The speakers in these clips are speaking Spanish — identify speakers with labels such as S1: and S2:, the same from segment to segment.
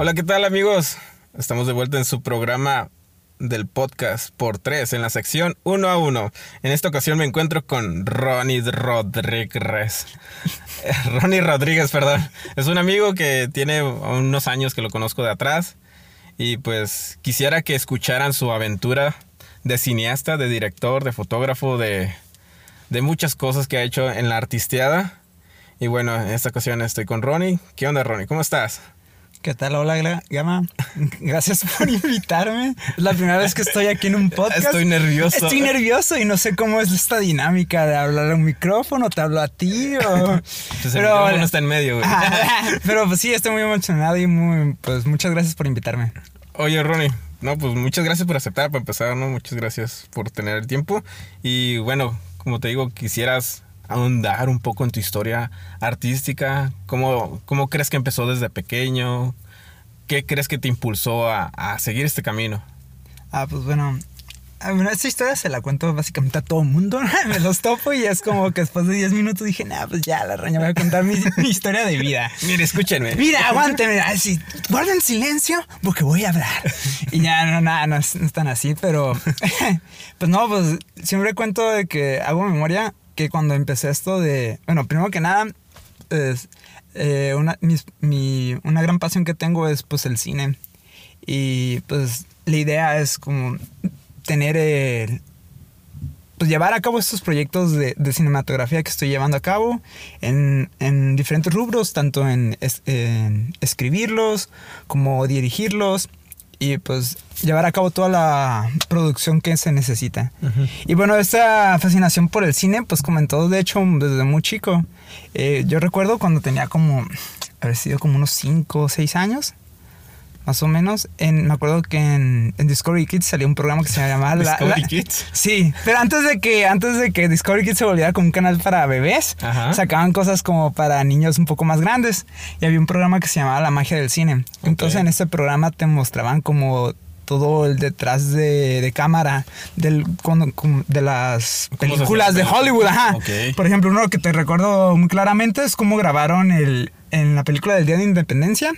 S1: Hola, ¿qué tal amigos? Estamos de vuelta en su programa del podcast por tres en la sección uno a uno. En esta ocasión me encuentro con Ronnie Rodríguez. Ronnie Rodríguez, perdón. Es un amigo que tiene unos años que lo conozco de atrás y pues quisiera que escucharan su aventura de cineasta, de director, de fotógrafo, de, de muchas cosas que ha hecho en la artisteada. Y bueno, en esta ocasión estoy con Ronnie. ¿Qué onda, Ronnie? ¿Cómo estás?
S2: ¿Qué tal? Hola, Gama. Gracias por invitarme. Es la primera vez que estoy aquí en un podcast.
S1: Estoy nervioso.
S2: Estoy nervioso y no sé cómo es esta dinámica de hablar a un micrófono, te hablo a ti o...
S1: Pues el micrófono está en medio, güey.
S2: Pero pues sí, estoy muy emocionado y muy, pues muchas gracias por invitarme.
S1: Oye, Ronnie, no, pues muchas gracias por aceptar para empezar, ¿no? Muchas gracias por tener el tiempo. Y bueno, como te digo, quisieras ahondar un poco en tu historia artística. ¿Cómo, cómo crees que empezó desde pequeño? ¿Qué crees que te impulsó a, a seguir este camino?
S2: Ah, pues bueno, bueno, esta historia se la cuento básicamente a todo el mundo. Me los topo y es como que después de 10 minutos dije, nah, pues ya, la raña, voy a contar mi, historia de vida.
S1: Mire, escúchenme.
S2: Mira, aguántenme. Así, guarden silencio porque voy a hablar. Y ya, no, nada, no, es, tan así, pero pues no, pues siempre cuento de que hago memoria que cuando empecé esto de, bueno, primero que nada, eh, una, mi, una gran pasión que tengo es pues el cine. Y pues la idea es como tener el, pues llevar a cabo estos proyectos de, cinematografía que estoy llevando a cabo en, en diferentes rubros, tanto en, en, escribirlos como dirigirlos y pues llevar a cabo toda la producción que se necesita. Y bueno, esta fascinación por el cine, pues comenzó de hecho desde muy chico. Eh, yo recuerdo cuando tenía como, haber sido como unos 5 o 6 años, más o menos. En, me acuerdo que en, Discovery Kids salió un programa que se llamaba
S1: Discovery Kids.
S2: Sí, pero antes de que antes de que Discovery Kids se volviera como un canal para bebés, sacaban cosas como para niños un poco más grandes y había un programa que se llamaba La magia del cine. Entonces en ese programa te mostraban como todo el detrás de, cámara del, de las películas de Hollywood. Ajá. Por ejemplo, uno que te recuerdo muy claramente es cómo grabaron el, en la película del Día de Independencia,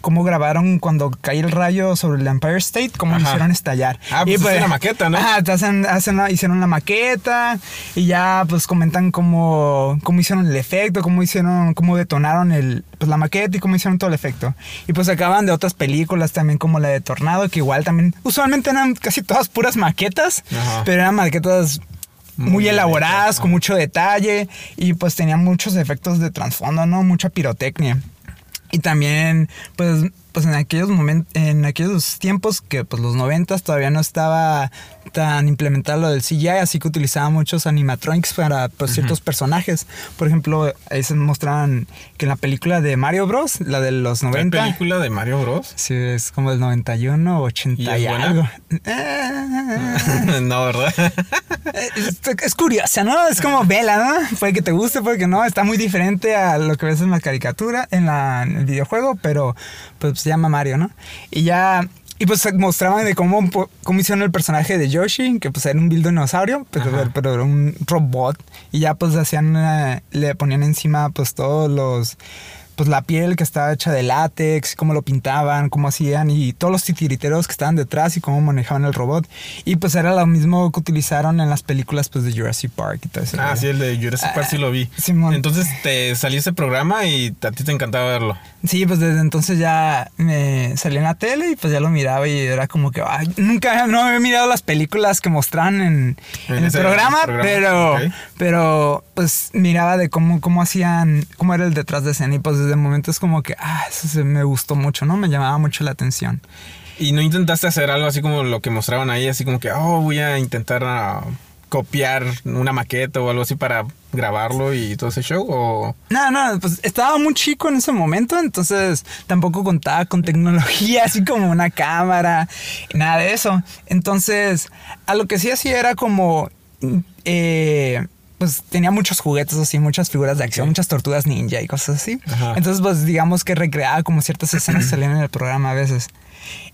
S2: cómo grabaron cuando cae el rayo sobre el Empire State, cómo lo hicieron estallar.
S1: Ah, pues, y pues la maqueta, ¿no?
S2: Ajá, hacen, hacen hicieron la maqueta y ya pues comentan cómo, cómo hicieron el efecto, cómo hicieron, cómo detonaron el, pues, la maqueta y cómo hicieron todo el efecto. Y pues acaban de otras películas también como la de Tornado, que igual también, usualmente eran casi todas puras maquetas, pero eran maquetas muy, elaboradas, con mucho detalle y pues tenían muchos efectos de trasfondo, ¿no? Mucha pirotecnia. Y también, pues, pues en aquellos momentos, en aquellos tiempos que pues los noventas todavía no estaba tan implementado lo del CGI, así que utilizaba muchos animatronics para pues, ciertos personajes. Por ejemplo, ahí se mostraban que en la película de Mario Bros, la de los 90.
S1: ¿La película de Mario Bros?
S2: Sí, es como del 91, 80 y, algo.
S1: no, ¿verdad?
S2: es, es, curiosa, ¿no? Es como vela, ¿no? Puede que te guste, puede que no. Está muy diferente a lo que ves en la caricatura, en, la, en el videojuego, pero pues se llama Mario, ¿no? Y ya y pues mostraban de cómo, cómo hicieron el personaje de Yoshi, que pues era un build dinosaurio, pero, pero, era un robot. Y ya pues hacían, eh, le ponían encima pues todos los pues la piel que estaba hecha de látex, cómo lo pintaban, cómo hacían y todos los titiriteros que estaban detrás y cómo manejaban el robot. Y pues era lo mismo que utilizaron en las películas pues de Jurassic Park y todo eso.
S1: Ah, sí, el de Jurassic Park sí lo vi. Simón. Entonces te salió ese programa y a ti te encantaba verlo.
S2: Sí, pues desde entonces ya me salí en la tele y pues ya lo miraba y era como que nunca no he mirado las películas que mostraban en, el, programa, pero pero pues miraba de cómo cómo hacían cómo era el detrás de escena y pues desde el momento es como que ah eso me gustó mucho, ¿no? Me llamaba mucho la atención.
S1: ¿Y no intentaste hacer algo así como lo que mostraban ahí, así como que, oh, voy a intentar ah, copiar una maqueta o algo así para grabarlo y todo ese show? O...
S2: No, no, pues estaba muy chico en ese momento, entonces tampoco contaba con tecnología así como una cámara, nada de eso. Entonces, a lo que sí hacía era como... Eh, pues tenía muchos juguetes así, muchas figuras de acción, muchas tortugas ninja y cosas así. Entonces, pues digamos que recreaba como ciertas escenas que salían en el programa a veces.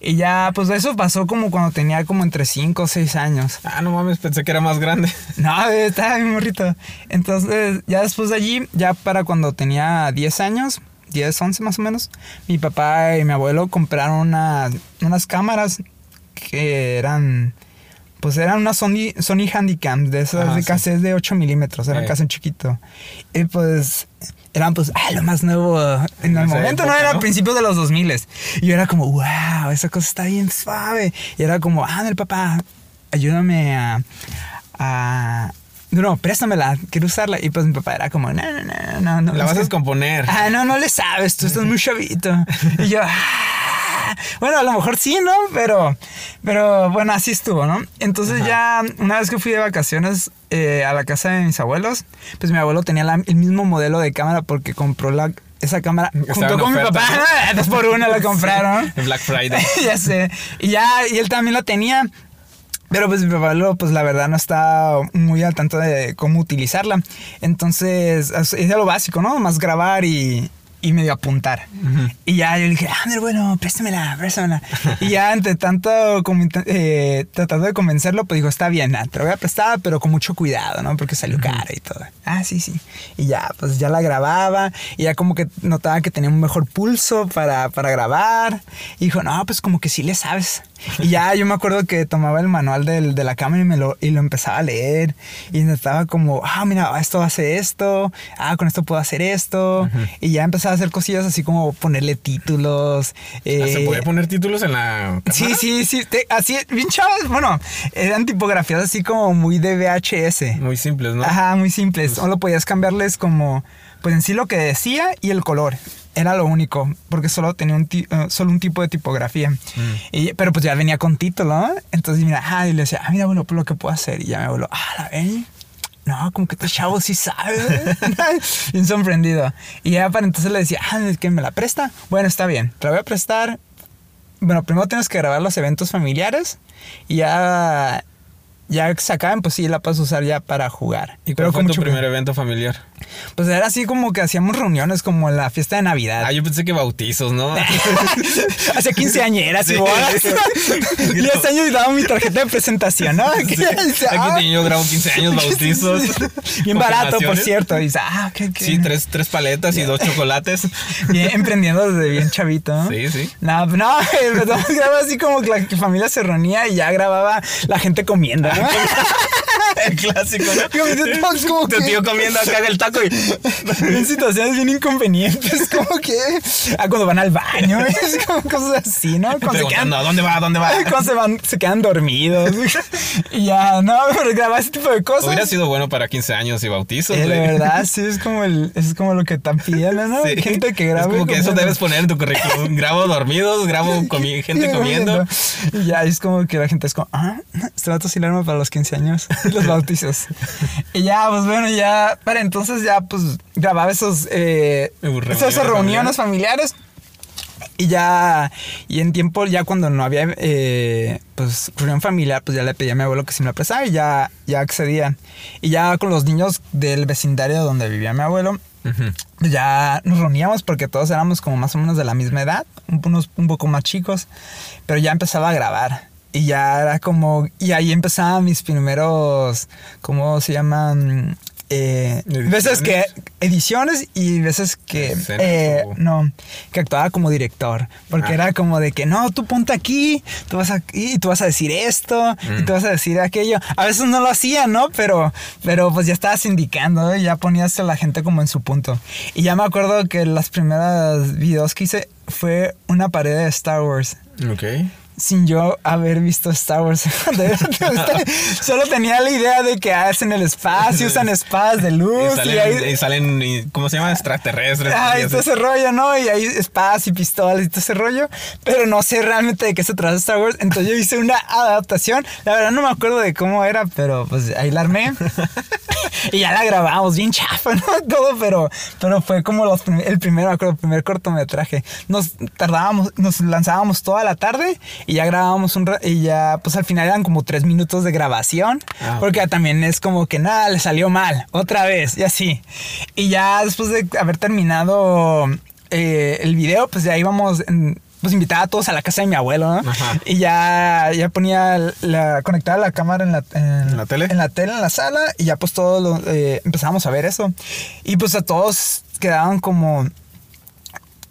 S2: Y ya, pues eso pasó como cuando tenía como entre 5 o 6 años.
S1: Ah, no mames, pensé que era más grande.
S2: No, estaba bien morrito. Entonces, ya después de allí, ya para cuando tenía 10 años, 10, 11 más o menos, mi papá y mi abuelo compraron una- unas cámaras que eran, pues eran unas Sony, Sony Handycam, de esas
S1: Ah,
S2: de
S1: sí.
S2: cassette de 8 milímetros, eran
S1: Eh.
S2: casi un chiquito. Y pues eran pues, ah, lo más nuevo en el momento, ¿no? Era a
S1: ¿no?
S2: principios de los 2000 Y yo era como, wow, esa cosa está bien suave. Y era como, ah, el papá, ayúdame a, a no, préstamela, quiero usarla. Y pues mi papá era como, no, no, no, no. no
S1: La vas a descomponer.
S2: Ah, no, no le sabes, tú estás muy chavito. Y yo, ah, bueno, a lo mejor sí, ¿no? Pero, pero bueno, así estuvo, ¿no? Entonces
S1: Ajá.
S2: ya, una vez que fui de vacaciones eh, a la casa de mis abuelos, pues mi abuelo tenía la- el mismo modelo de cámara porque compró la, esa cámara
S1: Estaba
S2: junto con mi papá.
S1: ¿no?
S2: Dos por una la compraron.
S1: En Black Friday.
S2: ya sé. Y ya, y él también la tenía. Pero pues mi papá, pues la verdad no está muy al tanto de cómo utilizarla. Entonces, es es lo básico, ¿no? Más grabar y, y medio apuntar.
S1: Ujú.
S2: Y ya yo le dije, Ander, bueno, préstamela, préstamela. y ya entre tanto, eh, tratando de convencerlo, pues dijo, está bien, te lo voy a prestar, pero con mucho cuidado, ¿no? Porque salió cara y todo. Ah, sí, sí. Y ya, pues ya la grababa y ya como que notaba que tenía un mejor pulso para, para grabar. Y dijo, no, pues como que sí le sabes. Y ya yo me acuerdo que tomaba el manual del- de la cámara y, me lo, y lo empezaba a leer. Y estaba como, ah, mira, esto hace esto. Ah, con esto puedo hacer esto. Y ya empezaba a hacer cosillas así como ponerle títulos.
S1: Ah,
S2: eh,
S1: ¿Se puede poner títulos en la
S2: Sí,
S1: cámara?
S2: sí, sí. te- así, bien chavos. Bueno, eran tipografías así como muy de VHS.
S1: Muy simples, ¿no?
S2: Ajá, muy simples. Solo podías cambiarles como, pues en sí lo que decía y el color. Era lo único, porque solo tenía un, eh, solo un tipo de tipografía.
S1: Mm.
S2: Y- pero pues ya venía con título, ¿no? Entonces, mira, ah, y le decía, ah, mira, bueno, pues lo que puedo hacer. Y ya me voló, ah, la ven. No, como que este chavo sí sabe. bien sorprendido. Y ya para entonces le decía, ah, es que me la presta. Bueno, está bien, te la voy a prestar. Bueno, primero tienes que grabar los eventos familiares y ya, ya que se acaben, pues sí, la puedes usar ya para jugar.
S1: ¿Y cuál
S2: Pero
S1: fue tu primer evento familiar?
S2: Pues era así como que hacíamos reuniones como la fiesta de Navidad.
S1: Ah, yo pensé que bautizos, ¿no?
S2: Hacía quinceañeras y
S1: Sí.
S2: bodas. y este año daba mi tarjeta de presentación, ¿no?
S1: Sí.
S2: dice,
S1: Aquí
S2: ah,
S1: yo grabo 15 años, bautizos.
S2: Bien barato, por cierto. Y dice, ah, qué, qué.
S1: Sí, tres, tres paletas y dos chocolates.
S2: Bien emprendiendo desde bien chavito, ¿no?
S1: Sí, sí.
S2: No, no, empezamos así como que la familia se reunía y ya grababa la gente comiendo, ¿no?
S1: El clásico, ¿no?
S2: Que-
S1: tío comiendo acá en el taco y...
S2: en situaciones bien inconvenientes, como que ah, cuando van al baño, es como cosas así, ¿no? Cuando se quedan,
S1: ¿a dónde va? ¿A dónde va?
S2: cuando se van, se quedan dormidos. Y ya, no, pero grabar ese tipo de cosas.
S1: Hubiera sido bueno para 15 años y bautizos.
S2: Eh, de verdad, sí, es como, el, es como lo que están pidiendo, ¿no?
S1: Sí.
S2: Gente que graba.
S1: Es como que eso debes poner en tu currículum. Grabo dormidos, grabo comi- gente comiendo.
S2: Y ya es como que la gente es como, ah, este vato sí le arma para los 15 años los bautizos. y ya, pues bueno, ya, para entonces ya, pues grababa esos, eh,
S1: Reuniones
S2: esas reuniones familiares. Y ya, y en tiempo, ya cuando no había, eh, pues, reunión familiar, pues ya le pedí a mi abuelo que si me la prestara y ya, ya accedía. Y ya con los niños del vecindario donde vivía mi abuelo,
S1: Ujú.
S2: pues ya nos reuníamos porque todos éramos como más o menos de la misma edad, un, unos un poco más chicos, pero ya empezaba a grabar. Y ya era como, y ahí empezaban mis primeros, ¿cómo se llaman? Eh, veces que ediciones y veces que
S1: ¿Escenas
S2: eh, no que actuaba como director porque
S1: Ah.
S2: era como de que no tú ponte aquí tú vas aquí y tú vas a decir esto y
S1: Mm.
S2: tú vas a decir aquello a veces no lo hacía no pero pero pues ya estabas indicando y ya ponías a la gente como en su punto y ya me acuerdo que las primeras videos que hice fue una pared de Star Wars
S1: Ok.
S2: Sin yo haber visto Star Wars. Solo tenía la idea de que hacen el espacio, usan espadas de luz
S1: Y salen,
S2: y ahí...
S1: y salen ¿cómo se llama? Extraterrestres.
S2: Ah,
S1: y
S2: todo ese rollo, ¿no? Y hay espadas y pistolas y todo ese rollo. Pero no sé realmente de qué se trata Star Wars. Entonces yo hice una adaptación. La verdad no me acuerdo de cómo era, pero pues ahí la armé. y ya la grabamos bien chafa, ¿no? Todo, pero, pero fue como los prim- el primero, me acuerdo, el primer cortometraje. Nos tardábamos, nos lanzábamos toda la tarde y ya grabábamos un y ya, pues al final eran como tres minutos de grabación.
S1: Ah,
S2: porque también es como que nada, le salió mal, otra vez, y así. Y ya después de haber terminado eh, el video, pues ya íbamos, en- pues invitaba a todos a la casa de mi abuelo, ¿no?
S1: Ajá.
S2: Y ya, ya ponía la, conectaba la cámara en la,
S1: ¿En la tele?
S2: En la tele, en la sala, y ya pues todos lo- eh, empezábamos a ver eso. Y pues a todos quedaban como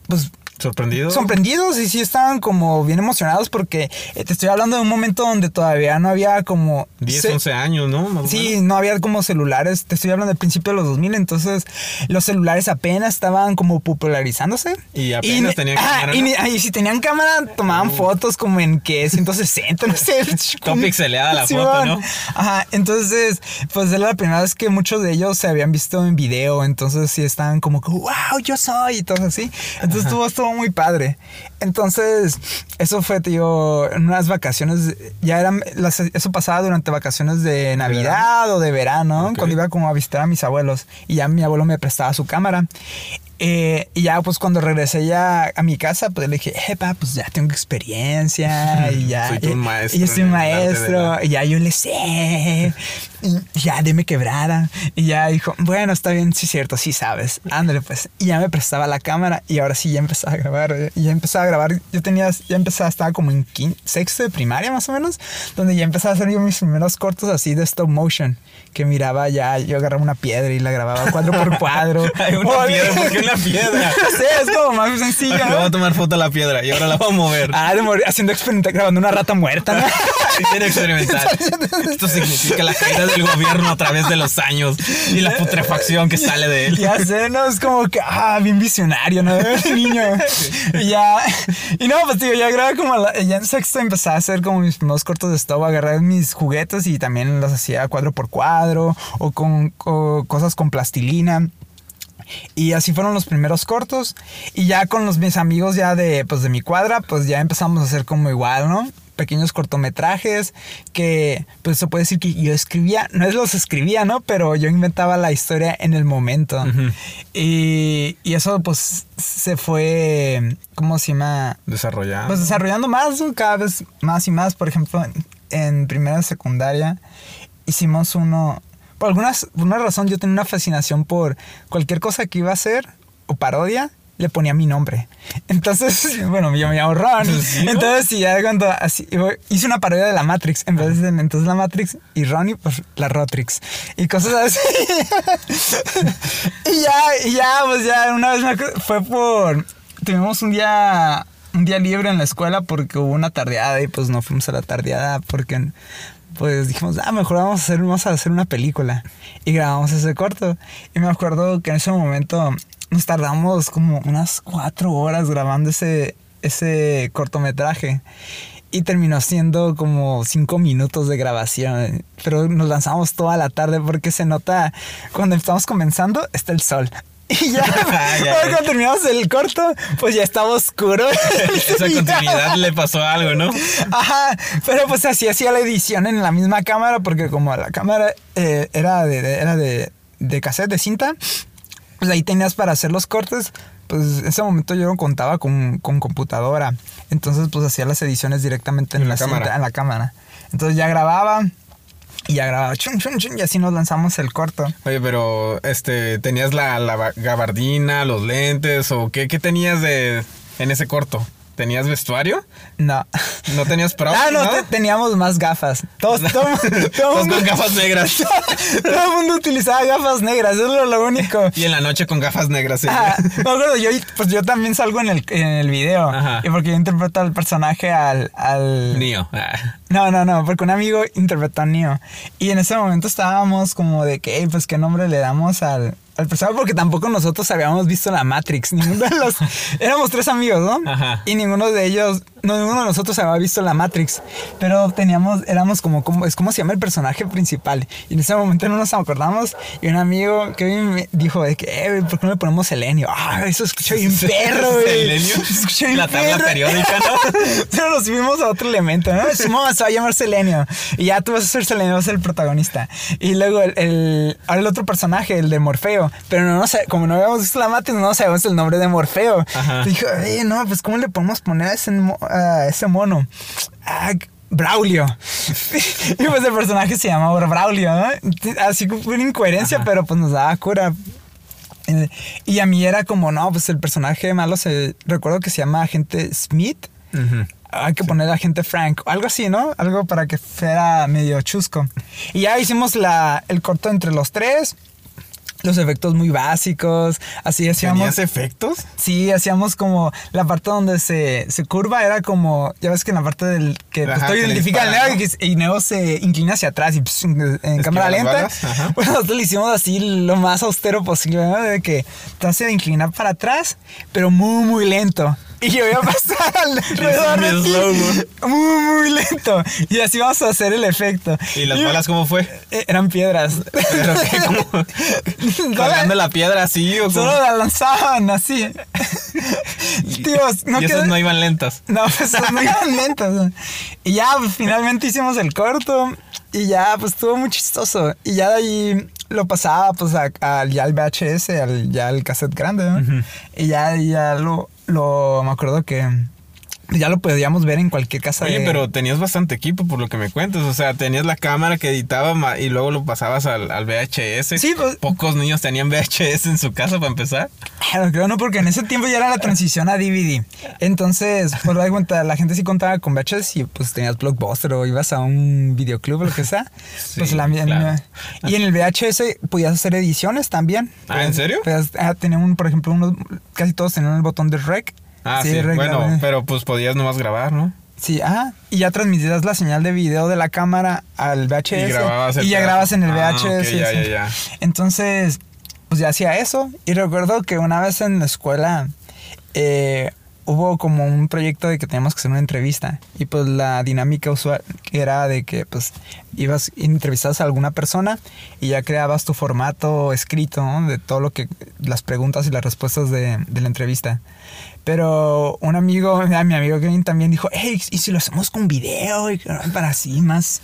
S2: pues
S1: ¿Sorprendidos?
S2: sorprendidos y sí estaban como bien emocionados porque eh, te estoy hablando de un momento donde todavía no había como...
S1: 10,
S2: se-
S1: 11 años, ¿no? Más
S2: Sí, no había como celulares, te estoy hablando del principio de los 2000, entonces los celulares apenas estaban como popularizándose.
S1: Y apenas tenían
S2: ajá,
S1: cámara,
S2: Y, si tenían cámara, tomaban fotos como en que 160, no sé.
S1: Todo pixeleada la foto. ¿no?
S2: Ajá, entonces, pues era la primera vez que muchos de ellos se habían visto en video, entonces sí estaban como, que, wow, yo soy, y todo así. Entonces estuvo, estuvo muy padre. Entonces, eso fue, tío, en unas vacaciones, ya eran, las- eso pasaba durante vacaciones de Navidad o de verano, cuando iba como a visitar a mis abuelos, y ya mi abuelo me prestaba su cámara. Eh, y ya, pues cuando regresé ya a mi casa, pues le dije, epa, pues ya tengo experiencia y ya.
S1: Soy tu maestro
S2: Y yo soy
S1: de
S2: maestro, y ya yo le sé. Y ya, deme quebrada. Y ya dijo, bueno, está bien, sí es cierto, sí sabes. Ándale, pues. Y ya me prestaba la cámara y ahora sí ya empezaba a grabar. eh, Y ya empezaba a grabar. Yo tenía, ya empezaba, estaba como en quin- sexto de primaria más o menos, donde ya empezaba a hacer yo mis primeros cortos así de stop motion. Que miraba ya, yo agarraba una piedra y la grababa cuadro por cuadro.
S1: Hay una piedra, ¿por qué una piedra?
S2: Sé, es como más sencillo.
S1: Le voy a tomar foto a la piedra y ahora la voy a mover.
S2: Ah, de morir, haciendo experimental, grabando una rata muerta, ¿no?
S1: Sí, experimental. Esto significa la caída del gobierno a través de los años y la putrefacción que sale de él.
S2: Ya sé, ¿no? Es como que, ah, bien visionario, ¿no? Niño. Y ya. Y no, pues, tío, ya grababa como. la- ya en sexto empecé a hacer como mis primeros cortos de stop, agarrar mis juguetes y también los hacía cuadro por cuadro o con cosas con plastilina. Y así fueron los primeros cortos. Y ya con los mis amigos ya de, pues, de mi cuadra, pues ya empezamos a hacer como igual, ¿no? Pequeños cortometrajes que, pues se puede decir que yo escribía, no es los escribía, ¿no? Pero yo inventaba la historia en el momento. Y, y eso pues se fue, ¿cómo se llama?
S1: Desarrollado.
S2: Pues desarrollando más, cada vez más y más. Por ejemplo, en, primera secundaria hicimos uno. Por alguna una razón yo tenía una fascinación por cualquier cosa que iba a hacer o parodia, le ponía mi nombre. Entonces, bueno, yo me llamo Ron.
S1: ¿Sí, no?
S2: Entonces, sí, ya cuando así, hice una parodia de la Matrix, en vez de entonces la Matrix y Ronnie, pues la Rotrix. Y cosas así. y ya, y ya, pues ya, una vez me fue por. Tuvimos un día. Un día libre en la escuela porque hubo una tardeada y pues no fuimos a la tardeada porque pues dijimos, ah, mejor vamos a hacer, vamos a hacer una película. Y grabamos ese corto. Y me acuerdo que en ese momento nos tardamos como unas cuatro horas grabando ese, ese cortometraje. Y terminó siendo como cinco minutos de grabación. Pero nos lanzamos toda la tarde porque se nota, cuando estamos comenzando, está el sol. Y ya, cuando terminamos el corto, pues ya estaba oscuro.
S1: Esa continuidad le pasó algo, ¿no?
S2: Ajá, pero pues así hacía la edición en la misma cámara porque como la cámara eh, era, de, de- era de, de cassette, de cinta, pues ahí tenías para hacer los cortes. Pues en ese momento yo no contaba con, con computadora. Entonces pues hacía las ediciones directamente en,
S1: En
S2: la,
S1: cámara.
S2: cinta, en la cámara. Entonces ya grababa y ya grababa chun, chun, chun, y así nos lanzamos el corto.
S1: Oye, pero este, ¿tenías la, la ba- gabardina, los lentes o qué, qué tenías de en ese corto? ¿Tenías vestuario?
S2: No.
S1: ¿No tenías props?
S2: Ah, no, te- teníamos más gafas. Todos, todo, todo
S1: Todos
S2: mundo-
S1: con gafas negras.
S2: todo el mundo utilizaba gafas negras, eso es lo, lo único.
S1: Y en la noche con gafas negras. sí.
S2: Ah, me acuerdo, yo, pues yo también salgo en el, en el video.
S1: Ajá.
S2: Y porque yo interpreto al personaje al. al...
S1: Neo. Ah.
S2: No, no, no, porque un amigo interpretó a Neo. Y en ese momento estábamos como de que, "Ey, pues qué nombre le damos al, al personaje, porque tampoco nosotros habíamos visto la Matrix. Ninguno de los. Éramos tres amigos, ¿no?
S1: Ajá.
S2: Y ninguno de ellos, no, ninguno de nosotros había visto la Matrix. Pero teníamos, éramos como, como, es como se llama el personaje principal. Y en ese momento no nos acordamos. Y un amigo que me dijo de que, eh, ¿por qué no le ponemos Selenio? Ah, eso escucha bien perro, güey.
S1: ¿Selenio?
S2: Se escucha bien
S1: La tabla
S2: perro.
S1: periódica, ¿no?
S2: Pero nos subimos a otro elemento, ¿no? Simón se va a llamar Selenio. Y ya tú vas a ser Selenio, vas a ser el protagonista. Y luego el, el, el otro personaje, el de Morfeo. Pero no, no sé, como no habíamos visto la Matrix, no sabemos el nombre de Morfeo.
S1: Ajá.
S2: Dijo, "Oye, no, pues ¿cómo le podemos poner a ese, ese mono? Ah, Braulio. y pues el personaje se llamaba Braulio, ¿no? Así como una incoherencia,
S1: Ajá.
S2: pero pues nos daba cura. Y a mí era como, no, pues el personaje malo se. Recuerdo que se llama Agente Smith. Hay que poner Agente Frank. Algo así, ¿no? Algo para que fuera medio chusco. Y ya hicimos la, el corto entre los tres. Los efectos muy básicos, así hacíamos...
S1: ¿Tenías efectos?
S2: Sí, hacíamos como la parte donde se, se curva, era como, ya ves que en la parte del que pues,
S1: Ajá, le
S2: identificas el Neo y, y Neo se inclina hacia atrás y pss, en
S1: Esquiva
S2: cámara lenta. Pues nosotros lo hicimos así lo más austero posible, ¿no? De que te hace inclinar para atrás, pero muy, muy lento. Y yo iba a pasar alrededor
S1: muy
S2: de ti, muy, muy lento. Y así vamos a hacer el efecto.
S1: ¿Y las balas cómo fue?
S2: Eh, Eran piedras.
S1: ¿Pero qué? ¿Cómo? ¿Colgando la piedra así o cómo?
S2: Solo la lanzaban así. Tíos, no
S1: y esas
S2: quedó-
S1: no iban lentas.
S2: No, pues no iban lentas. Y ya, pues finalmente hicimos el corto. Y ya, pues estuvo muy chistoso. Y ya de ahí lo pasaba, pues, a- al ya al VHS, al, ya al cassette grande, ¿no? Y ya, ya lo, lo. Me acuerdo que. Ya lo podíamos ver en cualquier casa
S1: Oye,
S2: de-
S1: pero tenías bastante equipo por lo que me cuentas. O sea, tenías la cámara que editaba y luego lo pasabas al, al VHS.
S2: Sí, pues-
S1: Pocos niños tenían VHS en su casa para empezar.
S2: Claro, creo no, porque en ese tiempo ya era la transición a DVD. Entonces, por dar cuenta, la gente sí contaba con VHS y pues tenías Blockbuster o ibas a un videoclub o lo que sea.
S1: Sí,
S2: pues la
S1: claro.
S2: Y en el VHS podías hacer ediciones también.
S1: Ah, ¿en serio?
S2: Podías- ah, un, por ejemplo, unos, casi todos tenían el botón de rec.
S1: Ah, sí. bueno, pero pues podías nomás grabar, ¿no?
S2: Sí, ah, y ya transmitías la señal de video de la cámara al VHS.
S1: Y grababas el
S2: y ya
S1: pedazo.
S2: grabas en el
S1: Ah,
S2: VHS.
S1: ok,
S2: sí,
S1: ya, ya, ya.
S2: Entonces, pues ya hacía eso. Y recuerdo que una vez en la escuela eh, hubo como un proyecto de que teníamos que hacer una entrevista. Y pues la dinámica usual era de que pues ibas y entrevistabas a alguna persona y ya creabas tu formato escrito ¿no? de todo lo que las preguntas y las respuestas de, de la entrevista. Pero un amigo, mi amigo Kevin también dijo, hey, ¿y si lo hacemos con video? Para así más...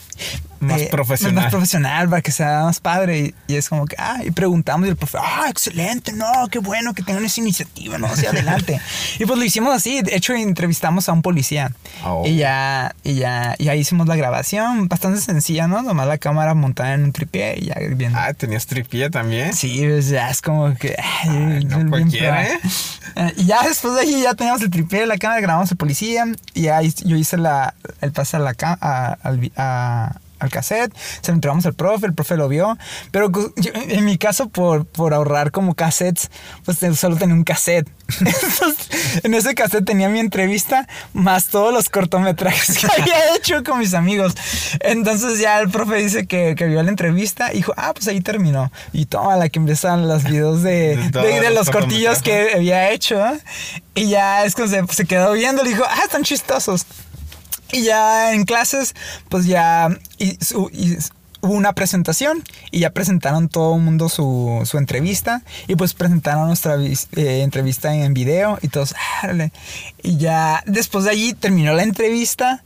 S1: Más
S2: eh,
S1: profesional.
S2: Más profesional, para que sea más padre. Y, y es como que, ah, y preguntamos y el profe, ah, excelente, no, qué bueno que tengan esa iniciativa, no, hacia adelante. y pues lo hicimos así, de hecho entrevistamos a un policía.
S1: Oh.
S2: Y ya, y ya, y ahí hicimos la grabación, bastante sencilla, ¿no? Nomás la cámara montada en un tripié y ya bien.
S1: Ah, tenías tripilla también.
S2: Sí, pues ya es como que. Ay,
S1: Ay, no cualquiera. ¿eh?
S2: Eh, Y ya después de ahí ya teníamos el tripié, la cámara, grabamos el policía. Y ahí yo hice la, el pase a la a- al, a- al cassette, se lo entregamos al profe, el profe lo vio. Pero yo- en mi caso, por, por ahorrar como cassettes, pues te- solo tenía un cassette. Entonces, en ese cassette tenía mi entrevista más todos los cortometrajes que había hecho con mis amigos. Entonces ya el profe dice que, que vio la entrevista y dijo, ah, pues ahí terminó. Y toma la que empiezan los videos de,
S1: De
S2: de,
S1: todos
S2: de
S1: los
S2: los cortillos que había hecho. ¿eh? Y ya es que se, se quedó viendo y dijo, ah, están chistosos. Y ya en clases, pues ya y su- hubo una presentación y ya presentaron todo el mundo su, su entrevista. Y pues presentaron nuestra eh, entrevista en video y todos, y ya después de allí terminó la entrevista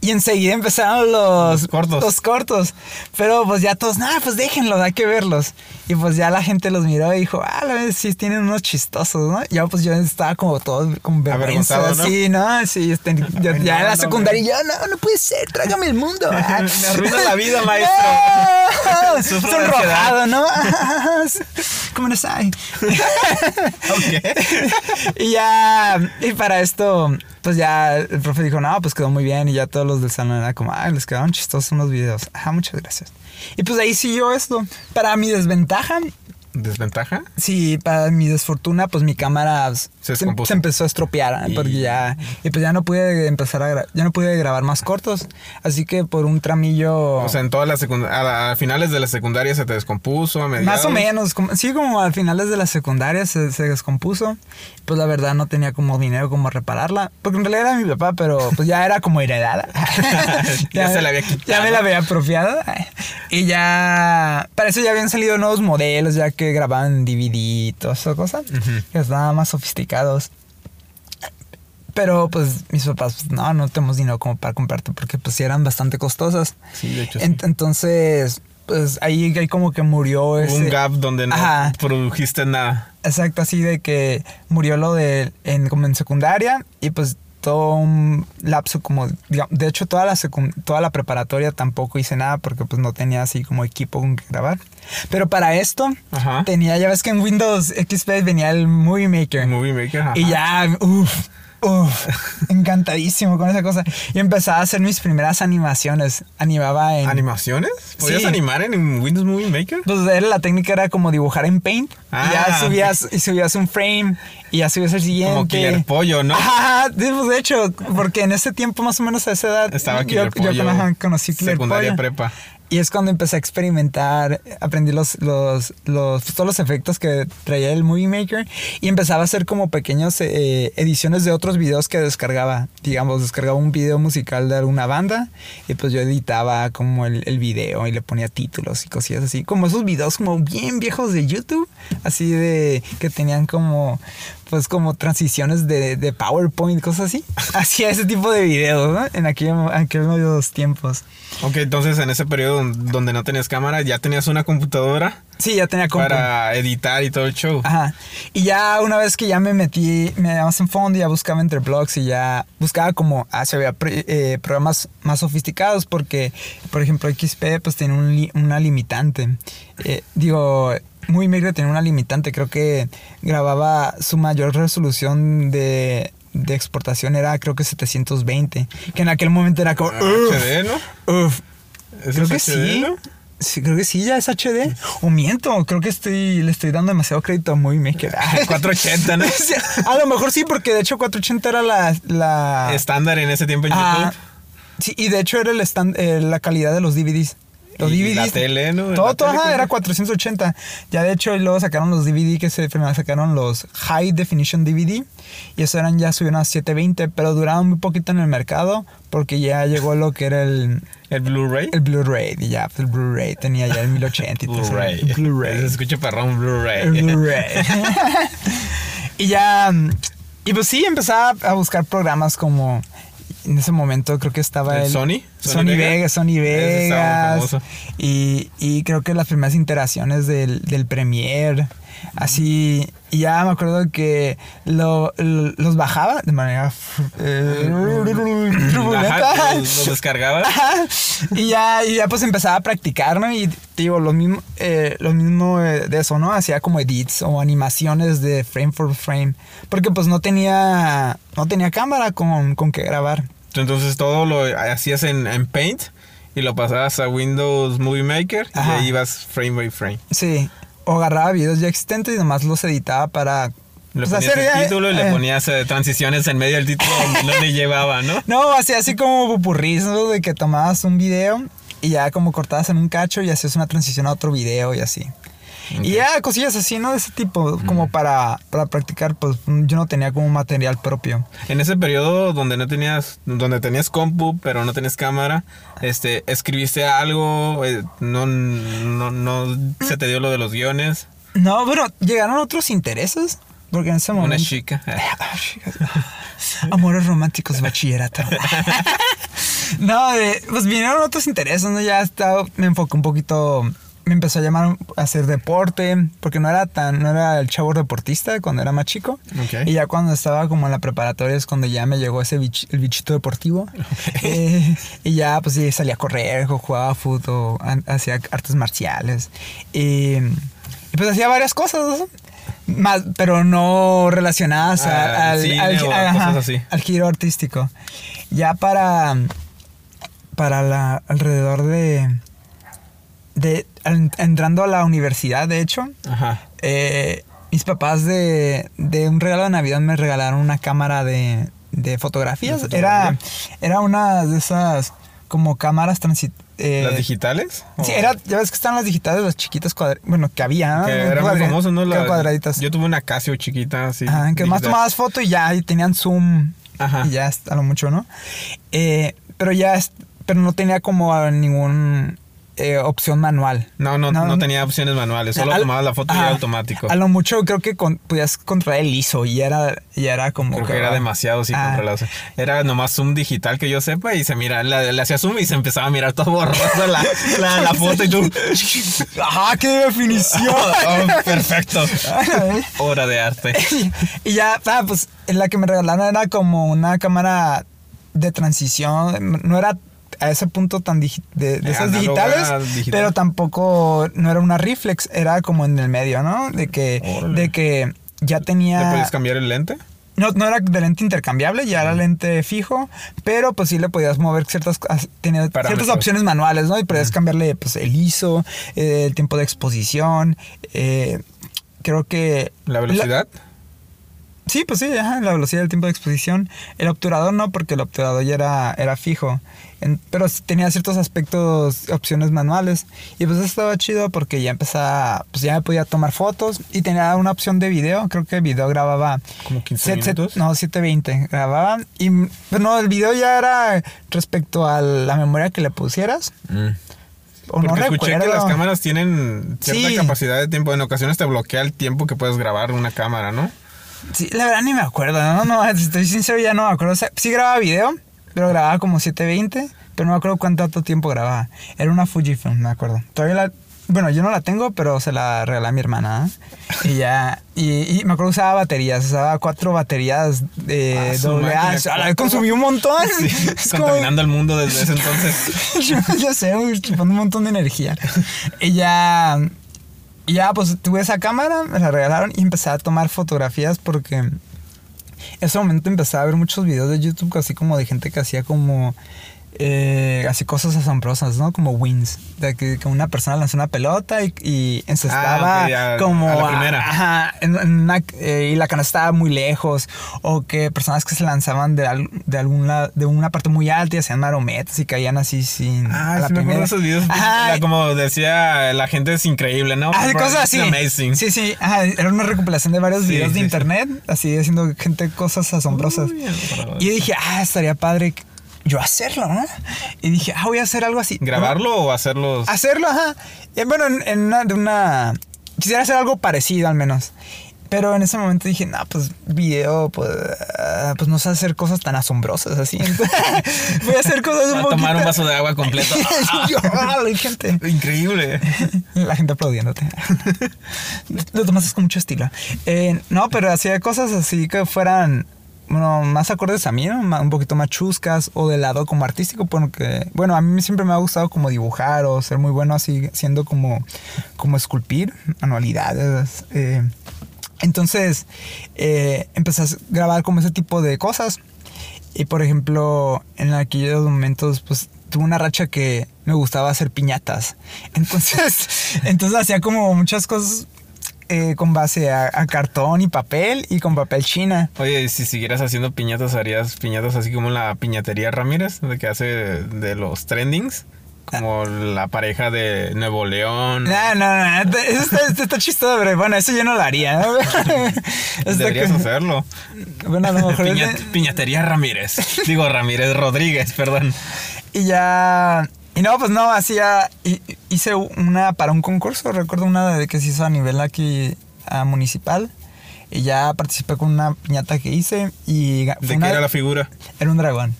S2: y enseguida empezaron los,
S1: Los cortos.
S2: los cortos. Pero pues ya todos, nada, pues déjenlos, hay que verlos. Y pues ya la gente los miró y dijo, ah, la vez sí tienen unos chistosos, ¿no? Y ya pues yo estaba como todo con vergüenza,
S1: Avergonzado, ¿no?
S2: Sí, ¿no? Sí, este, ya, ya
S1: no,
S2: en la
S1: no,
S2: secundaria, yo, no, no puede ser, trágame el mundo. Ah,
S1: Me arruina la vida, maestro.
S2: No,
S1: de
S2: sonrojado, ¿no? ¿Cómo no sabe?
S1: Ok.
S2: y ya, y para esto, pues ya el profe dijo, no, pues quedó muy bien. Y ya todos los del salón era como, ay, les quedaron chistosos unos videos. Ajá, muchas gracias. Y pues ahí siguió esto. Para mi desventaja,
S1: ¿Desventaja?
S2: sí, para mi desfortuna, pues mi cámara se, empezó a estropear. ¿eh?
S1: Y-
S2: Porque ya, y pues ya no pude empezar a, ya no pude grabar más cortos. Así que por un tramillo...
S1: O sea, en todas las a, a finales de la secundaria se te descompuso, a.
S2: Más o menos, como- sí, como al finales de la secundaria se, se descompuso. Pues la verdad no tenía como dinero como repararla. Porque en realidad era mi papá, pero pues ya era como heredada.
S1: Ya se la había quitado.
S2: Ya me la había apropiado. Y ya. Para eso ya habían salido nuevos modelos, ya que grababan DVD y todas esas cosas. Que estaban más sofisticados. Pero pues mis papás, pues, no, no tenemos dinero como para comprarte porque pues sí eran bastante costosas.
S1: Sí, de hecho. sí.
S2: Entonces, pues ahí, ahí como que murió ese...
S1: un gap donde no
S2: Ajá.
S1: produjiste nada.
S2: Exacto, así de que murió lo de en, como en secundaria y pues todo un lapso como, digamos, de hecho toda la, toda la preparatoria tampoco hice nada porque pues no tenía así como equipo con que grabar. Pero para esto
S1: Ajá.
S2: tenía, ya ves que en Windows XP venía el Movie Maker.
S1: Movie Maker. ajá.
S2: Y ya, uff, Uf, encantadísimo con esa cosa. Y empezaba a hacer mis primeras animaciones. Animaba en.
S1: ¿Animaciones? ¿Podías
S2: Sí.
S1: animar en Windows Movie Maker?
S2: Pues era, la técnica era como dibujar en Paint. y ya
S1: Ah.
S2: subías, y subías un frame. Y ya subías el siguiente.
S1: Como Killer Pollo, ¿no?
S2: Ajá, pues, de hecho, porque en ese tiempo, más o menos a esa edad,
S1: Estaba
S2: yo,
S1: Killer
S2: yo
S1: Pollo.
S2: cono- conocí Killer
S1: secundaria
S2: Pollo.
S1: prepa.
S2: Y es cuando empecé a experimentar, aprendí los, los, pues, todos los efectos que traía el Movie Maker y empezaba a hacer como pequeñas eh, ediciones de otros videos que descargaba. Digamos, descargaba un video musical de alguna banda y pues yo editaba como el, el video y le ponía títulos y cosillas así. Como esos videos como bien viejos de YouTube, así de que tenían como pues como transiciones de, de PowerPoint, cosas así. Hacía ese tipo de videos, ¿no? En aquellos, aquellos tiempos.
S1: Ok, entonces en ese periodo donde no tenías cámara, ya tenías una computadora
S2: Sí, ya tenía compu.
S1: para editar y todo el show.
S2: Ajá. Y ya una vez que ya me metí, me más en fondo, ya buscaba entre blogs y ya buscaba como, ah, se pre- eh, programas más sofisticados porque, por ejemplo, XP pues tiene un li- una limitante. Eh, digo, muy Maker tenía una limitante, creo que grababa su mayor resolución de, de exportación era creo que 720, que en aquel momento era como...
S1: Ah,
S2: "Uf,
S1: HD, ¿no?
S2: uf".
S1: ¿Eso
S2: Creo
S1: es
S2: que
S1: HD,
S2: sí.
S1: no?
S2: Sí, creo que sí, ya es HD. O miento, creo que estoy, le estoy dando demasiado crédito a Movie Maker.
S1: 480, ¿no?
S2: A lo mejor sí, porque de hecho 480 era la... la
S1: Estándar en ese tiempo en
S2: Ah,
S1: YouTube.
S2: sí, y de hecho era el stand, eh, la calidad de los DVDs. Los DVDs.
S1: la tele, ¿no?
S2: Todo,
S1: La
S2: todo,
S1: tele
S2: ajá,
S1: que-
S2: era 480. Ya de hecho, luego sacaron los DVD que se sacaron los High Definition DVD. Y eso eran ya subieron a 720, pero duraron muy poquito en el mercado porque ya llegó lo que era el,
S1: El Blu-ray.
S2: el Blu-ray. Y ya, pues, el Blu-ray tenía ya el 1080 y.
S1: Blu-ray.
S2: Blu-ray.
S1: Se escucha perrón Blu-ray.
S2: El Blu-ray. y ya. Y pues sí, empezaba a buscar programas como. En ese momento creo que estaba
S1: ¿El
S2: el.
S1: Sony?
S2: Sony,
S1: ¿Sony Vega?
S2: Vegas, Sony Vegas. Y, y creo que las primeras iteraciones del, del Premiere. Así. Y ya me acuerdo que lo- lo- los bajaba de manera. eh,
S1: Ajá, lo, lo descargabas.
S2: Ajá. y ya, y ya pues empezaba a practicar, ¿no? Y digo, lo mismo, eh, lo mismo eh, de eso, ¿no? Hacía como edits o animaciones de frame for frame. Porque pues no tenía, no tenía cámara con, con que grabar.
S1: Entonces todo lo hacías en, en Paint y lo pasabas a Windows Movie Maker
S2: Ajá.
S1: y ahí ibas frame by frame.
S2: Sí. O agarraba videos ya existentes y nomás los editaba para...
S1: Le
S2: pues,
S1: ponías
S2: hacer
S1: el título y le
S2: eh,
S1: ponías eh, transiciones en medio del título donde no le llevaba, ¿no?
S2: No, hacía así como pupurris, ¿no? De que tomabas un video y ya como cortabas en un cacho y hacías una transición a otro video y así. Y ya cosillas así, ¿no? De ese tipo, como para, para practicar, pues yo no tenía como material propio.
S1: En ese periodo donde no tenías, donde tenías compu pero no tenías cámara, este, escribiste algo, Eh, no, no, no se te dio lo de los guiones,
S2: No, bueno, llegaron otros intereses, porque en ese momento...
S1: una chica.
S2: Amores románticos, bachillerato. no, pues vinieron otros intereses, ¿no? Ya estaba, me enfoqué un poquito, me empezó a llamar a hacer deporte, porque no era tan, no era el chavo deportista cuando era más chico. Y ya cuando estaba como en la preparatoria es cuando ya me llegó ese bich- el bichito deportivo. Eh, y ya pues sí, salía a correr, jugaba fútbol, hacía artes marciales. Y, y, pues hacía varias cosas, ¿no? Más, pero no relacionadas a-
S1: Ah,
S2: al,
S1: cine
S2: al-
S1: o
S2: ajá,
S1: cosas así.
S2: al giro artístico. Ya para, para la, alrededor de, de entrando a la universidad, de hecho,
S1: Ajá.
S2: eh, mis papás de, de un regalo de Navidad me regalaron una cámara de, de fotografías.
S1: ¿De
S2: Era, era una de esas como cámaras transit... eh,
S1: ¿Las digitales?
S2: Sí,
S1: ¿O-
S2: era, ya ves que están las digitales, las chiquitas cuadra- bueno, que había, ¿no?
S1: Que eran muy famosos, ¿no?
S2: que
S1: La-
S2: cuadraditas.
S1: Yo tuve una Casio chiquita, así.
S2: Ajá, que más tomabas foto y ya, y tenían zoom
S1: Ajá.
S2: y ya a lo mucho, ¿no? Eh, pero ya, pero no tenía como ningún eh, opción manual.
S1: No, no, no, tenía opciones manuales, solo
S2: Al-
S1: tomabas la foto y era automático.
S2: A lo mucho creo que con- podías controlar el ISO y era, y era como...
S1: Creo que era demasiado sí
S2: Ah.
S1: controlado. Era nomás zoom digital que yo sepa y se mira, le, le hacía zoom y se empezaba a mirar todo borroso la, la, la foto y tú.
S2: ¡Ajá, qué definición!
S1: Oh, perfecto. Hora de arte.
S2: y ya, ah, pues la que me regalaron era como una cámara de transición. No era a ese punto tan de, de
S1: Eh,
S2: esas digitales,
S1: digital.
S2: pero tampoco no era una reflex, era como en el medio, ¿no? De que,
S1: Órale.
S2: de que ya
S1: ¿Le
S2: tenía.
S1: podías cambiar el lente?
S2: no, no era de lente intercambiable, ya era lente fijo, pero pues sí le podías mover ciertas tenía ciertas opciones manuales, ¿no? Y podías cambiarle pues el ISO, eh, el tiempo de exposición, eh, creo que...
S1: ¿La velocidad?
S2: Sí, pues sí, ajá, la velocidad del tiempo de exposición. El obturador no, porque el obturador ya era, era fijo. En- pero tenía ciertos aspectos, opciones manuales. Y pues eso estaba chido porque ya empezaba, pues ya me podía tomar fotos. Y tenía una opción de video. Creo que el video grababa...
S1: Como 15
S2: set- set-
S1: minutos.
S2: no, 720 grababa. Y pues no, el video ya era respecto a la memoria que le pusieras.
S1: Mm.
S2: O
S1: Porque
S2: no
S1: escuché que
S2: recuerdo.
S1: las cámaras tienen cierta
S2: Sí.
S1: capacidad de tiempo. En ocasiones te bloquea el tiempo que puedes grabar una cámara, ¿no?
S2: Sí, la verdad ni me acuerdo, no, no, estoy sincero ya no me acuerdo. O sea, sí grababa video, pero grababa como 720, pero no me acuerdo cuánto tiempo grababa. Era una Fujifilm, me acuerdo. Todavía la, bueno, yo no la tengo, pero se la regalé a mi hermana. ¿eh? Y ya, y, y me acuerdo que usaba baterías, usaba cuatro baterías de
S1: Ah,
S2: doble A. A la- consumí un montón.
S1: Sí,
S2: como-
S1: contaminando el mundo desde ese entonces.
S2: yo, yo sé, chupando un montón de energía. Y ya, y ya, pues tuve esa cámara, me la regalaron y empecé a tomar fotografías porque en ese momento empecé a ver muchos videos de YouTube así como de gente que hacía como... eh, así cosas asombrosas, ¿no? Como wins. De que, que una persona lanzó una pelota y, y encestaba
S1: Ah, ok, ya,
S2: como...
S1: a la primera.
S2: Ajá, en- una- eh, y la canasta estaba muy lejos. O que personas que se lanzaban de, al- de, algún lado, de una parte muy alta y hacían marometas y caían así sin...
S1: Ah,
S2: a la
S1: sí me
S2: primera.
S1: de esos videos.
S2: Ajá,
S1: como decía, la gente es increíble, ¿no?
S2: Ah, de cosas así.
S1: Amazing.
S2: Sí, sí. Ajá, era una recopilación de varios
S1: Sí,
S2: videos de
S1: sí, sí.
S2: internet, así haciendo gente cosas asombrosas.
S1: Uy,
S2: y yo dije, ah, estaría padre yo hacerlo, ¿no? Y dije, ah, voy a hacer algo así.
S1: ¿Grabarlo o hacerlos?
S2: Hacerlo, ajá. Y bueno, en, en una, de una. Quisiera hacer algo parecido al menos. Pero en ese momento dije, no, pues video, pues, ah, pues no sé hacer cosas tan asombrosas así. Entonces, voy a hacer cosas un poquito.
S1: tomar un vaso de agua completo.
S2: Yo, gente.
S1: Increíble.
S2: La gente aplaudiéndote. Lo tomaste con mucho estilo. Eh, no, pero hacía cosas así que fueran, bueno, más acordes a mí, ¿no? Un poquito más chuscas o del lado como artístico, porque, bueno, a mí siempre me ha gustado como dibujar o ser muy bueno así, siendo como, como esculpir, manualidades. eh. Entonces, eh, empecé a grabar como ese tipo de cosas. Y por ejemplo, en aquellos momentos, pues tuve una racha que me gustaba hacer piñatas. Entonces, entonces hacía como muchas cosas eh, con base a, a cartón y papel y con papel china.
S1: Oye, y si siguieras haciendo piñatas, harías piñatas así como la piñatería Ramírez, de que hace de los trendings, como la pareja de Nuevo León.
S2: No, no, no, eso está, está chistoso, pero bueno, eso yo no lo haría. ¿no?
S1: Deberías hacerlo.
S2: Bueno, a lo mejor
S1: Piña- piñatería Ramírez. Digo Ramírez Rodríguez, perdón.
S2: Y ya. Y no, pues no, hacía. hi- Hice una para un concurso. Recuerdo una de que se hizo a nivel aquí a municipal. Y ya participé con una piñata que hice. Y
S1: ¿De qué era la figura?
S2: era un dragón.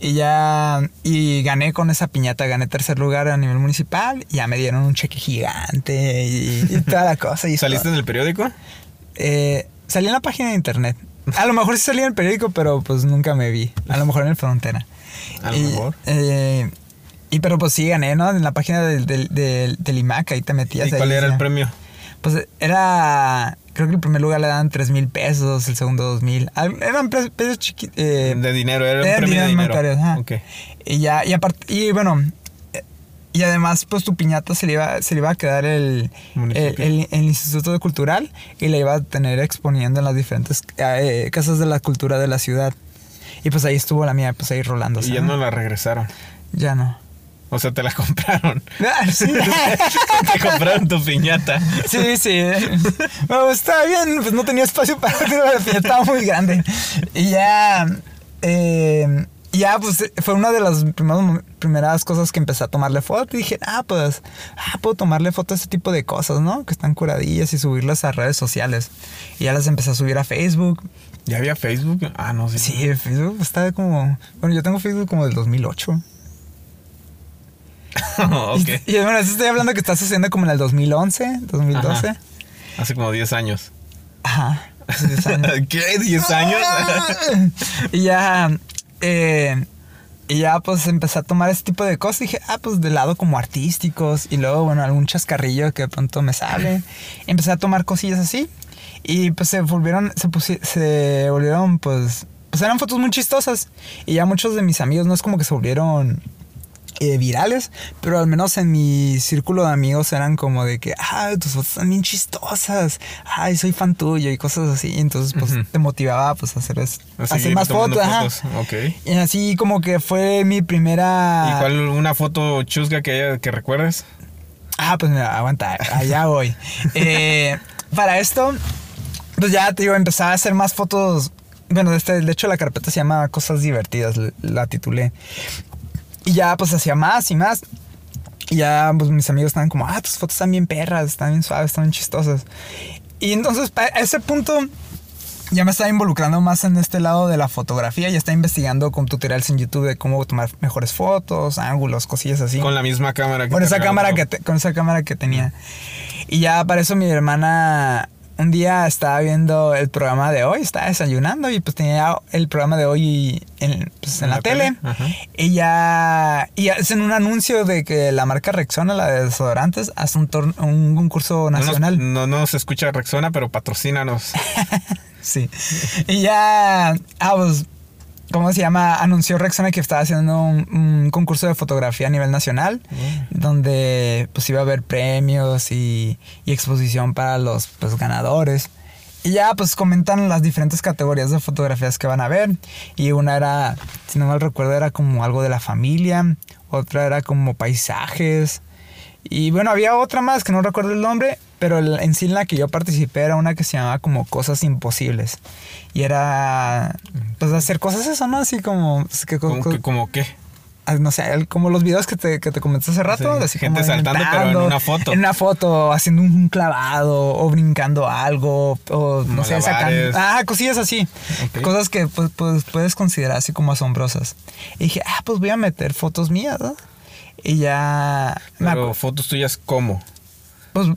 S2: Y ya. Y gané con esa piñata. Gané tercer lugar a nivel municipal. Y ya me dieron un cheque gigante. Y, y toda la cosa. Y
S1: ¿Saliste
S2: todo.
S1: en el periódico?
S2: Eh, salí en la página de internet. A lo mejor sí salí en el periódico, pero pues nunca me vi. A lo mejor en el Frontera.
S1: A lo
S2: Y,
S1: mejor.
S2: eh, y pero pues sí gané, ¿no? En la página del, del, del, del IMAC, ahí te metías.
S1: ¿Y cuál
S2: ahí
S1: era el premio?
S2: Pues era. Creo que el primer lugar le daban 3 mil pesos, el segundo 2 mil. Eran precios chiquitos.
S1: de dinero, era un premio de dinero.
S2: monetarios, ajá.
S1: Ok.
S2: Y ya, y aparte, y bueno, eh, y además, pues tu piñata se le iba, se le iba a quedar el, el,
S1: Municipio.
S2: el- el Instituto de Cultural y la iba a tener exponiendo en las diferentes eh, casas de la cultura de la ciudad. Y pues ahí estuvo la mía, pues ahí rolándose.
S1: Y ya
S2: ¿no?
S1: no la regresaron.
S2: Ya no.
S1: O sea, te la compraron.
S2: Ah, sí.
S1: te compraron tu piñata.
S2: Sí, sí. Bueno, estaba bien, pues no tenía espacio para la piñata estaba muy grande. Y ya. eh, ya, pues fue una de las primeros- primeras cosas que empecé a tomarle foto. Y dije, ah, pues, ah, puedo tomarle foto a ese tipo de cosas, ¿no? Que están curadillas y subirlas a redes sociales. Y ya las empecé a subir a Facebook.
S1: ¿Ya había Facebook? Ah, no, sí.
S2: Sí, Facebook está como. Bueno, yo tengo Facebook como del 2008.
S1: ok.
S2: Y, y bueno, eso estoy hablando que está sucediendo como en el 2011, 2012.
S1: Ajá. Hace como 10 años.
S2: Ajá. hace 10 años.
S1: ¿Qué? ¿10 años?
S2: y ya, eh, y ya pues empecé a tomar ese tipo de cosas. Y dije, ah, pues del lado como artísticos. Y luego, bueno, algún chascarrillo que de pronto me sale. Empecé a tomar cosillas así. Y pues se volvieron, se, se volvieron, pues, pues eran fotos muy chistosas. Y ya muchos de mis amigos no es como que se volvieron eh, virales, pero al menos en mi círculo de amigos eran como de que, ay, tus fotos están bien chistosas, ay, soy fan tuyo y cosas así. Entonces, pues, te motivaba, pues, a hacer,
S1: A
S2: más fotos. ajá.
S1: fotos. Ok.
S2: Y así como que fue mi primera...
S1: ¿Y cuál una foto chusca que haya que recuerdes?
S2: Ah, pues mira, aguanta, allá voy. Eh, para esto, pues ya te digo, empezaba a hacer más fotos. Bueno, de, este, de hecho la carpeta se llama Cosas Divertidas, la titulé. Y ya pues hacía más y más. Y ya pues mis amigos estaban como, ah, tus fotos están bien perras, están bien suaves, están bien chistosas. Y entonces a ese punto ya me estaba involucrando más en este lado de la fotografía. Ya estaba investigando con tutoriales en YouTube de cómo tomar mejores fotos, ángulos, cosillas así
S1: Con la misma cámara que
S2: con esa cámara que te- con esa cámara que tenía y ya para eso mi hermana un día estaba viendo el programa de hoy estaba desayunando y pues tenía el programa de hoy en, pues, en
S1: En
S2: la,
S1: la
S2: tele,
S1: tele,
S2: y ya y hacen un anuncio de que la marca Rexona la de desodorantes hace un, un concurso
S1: No nos-
S2: nacional
S1: No, no se escucha Rexona, pero patrocínanos.
S2: Sí. Y ya, ah, pues, ¿cómo se llama? Anunció Rexona que estaba haciendo un, un concurso de fotografía a nivel nacional, donde pues iba a haber premios y, y exposición para los pues, ganadores. Y ya pues comentan las diferentes categorías de fotografías que van a ver. Y una era, si no mal recuerdo, era como algo de la familia, otra era como paisajes. Y bueno, había otra más que no recuerdo el nombre, pero en sí en la que yo participé era una que se llamaba como Cosas Imposibles. Y era, pues, hacer cosas eso, ¿no? Así como, pues, que,
S1: ¿Cómo,
S2: co-
S1: que- como qué?
S2: ah, no sé, como los videos que te, que te comenté hace rato.
S1: Sí,
S2: así
S1: gente saltando, pero en una foto.
S2: En una foto, haciendo un clavado o brincando algo, o no sé, sacando. Ah, cosillas así. Cosas que pues, pues, puedes considerar así como asombrosas. Y dije, ah, pues voy a meter fotos mías, ¿no? Y ya.
S1: Pero fotos tuyas, ¿cómo?
S2: pues,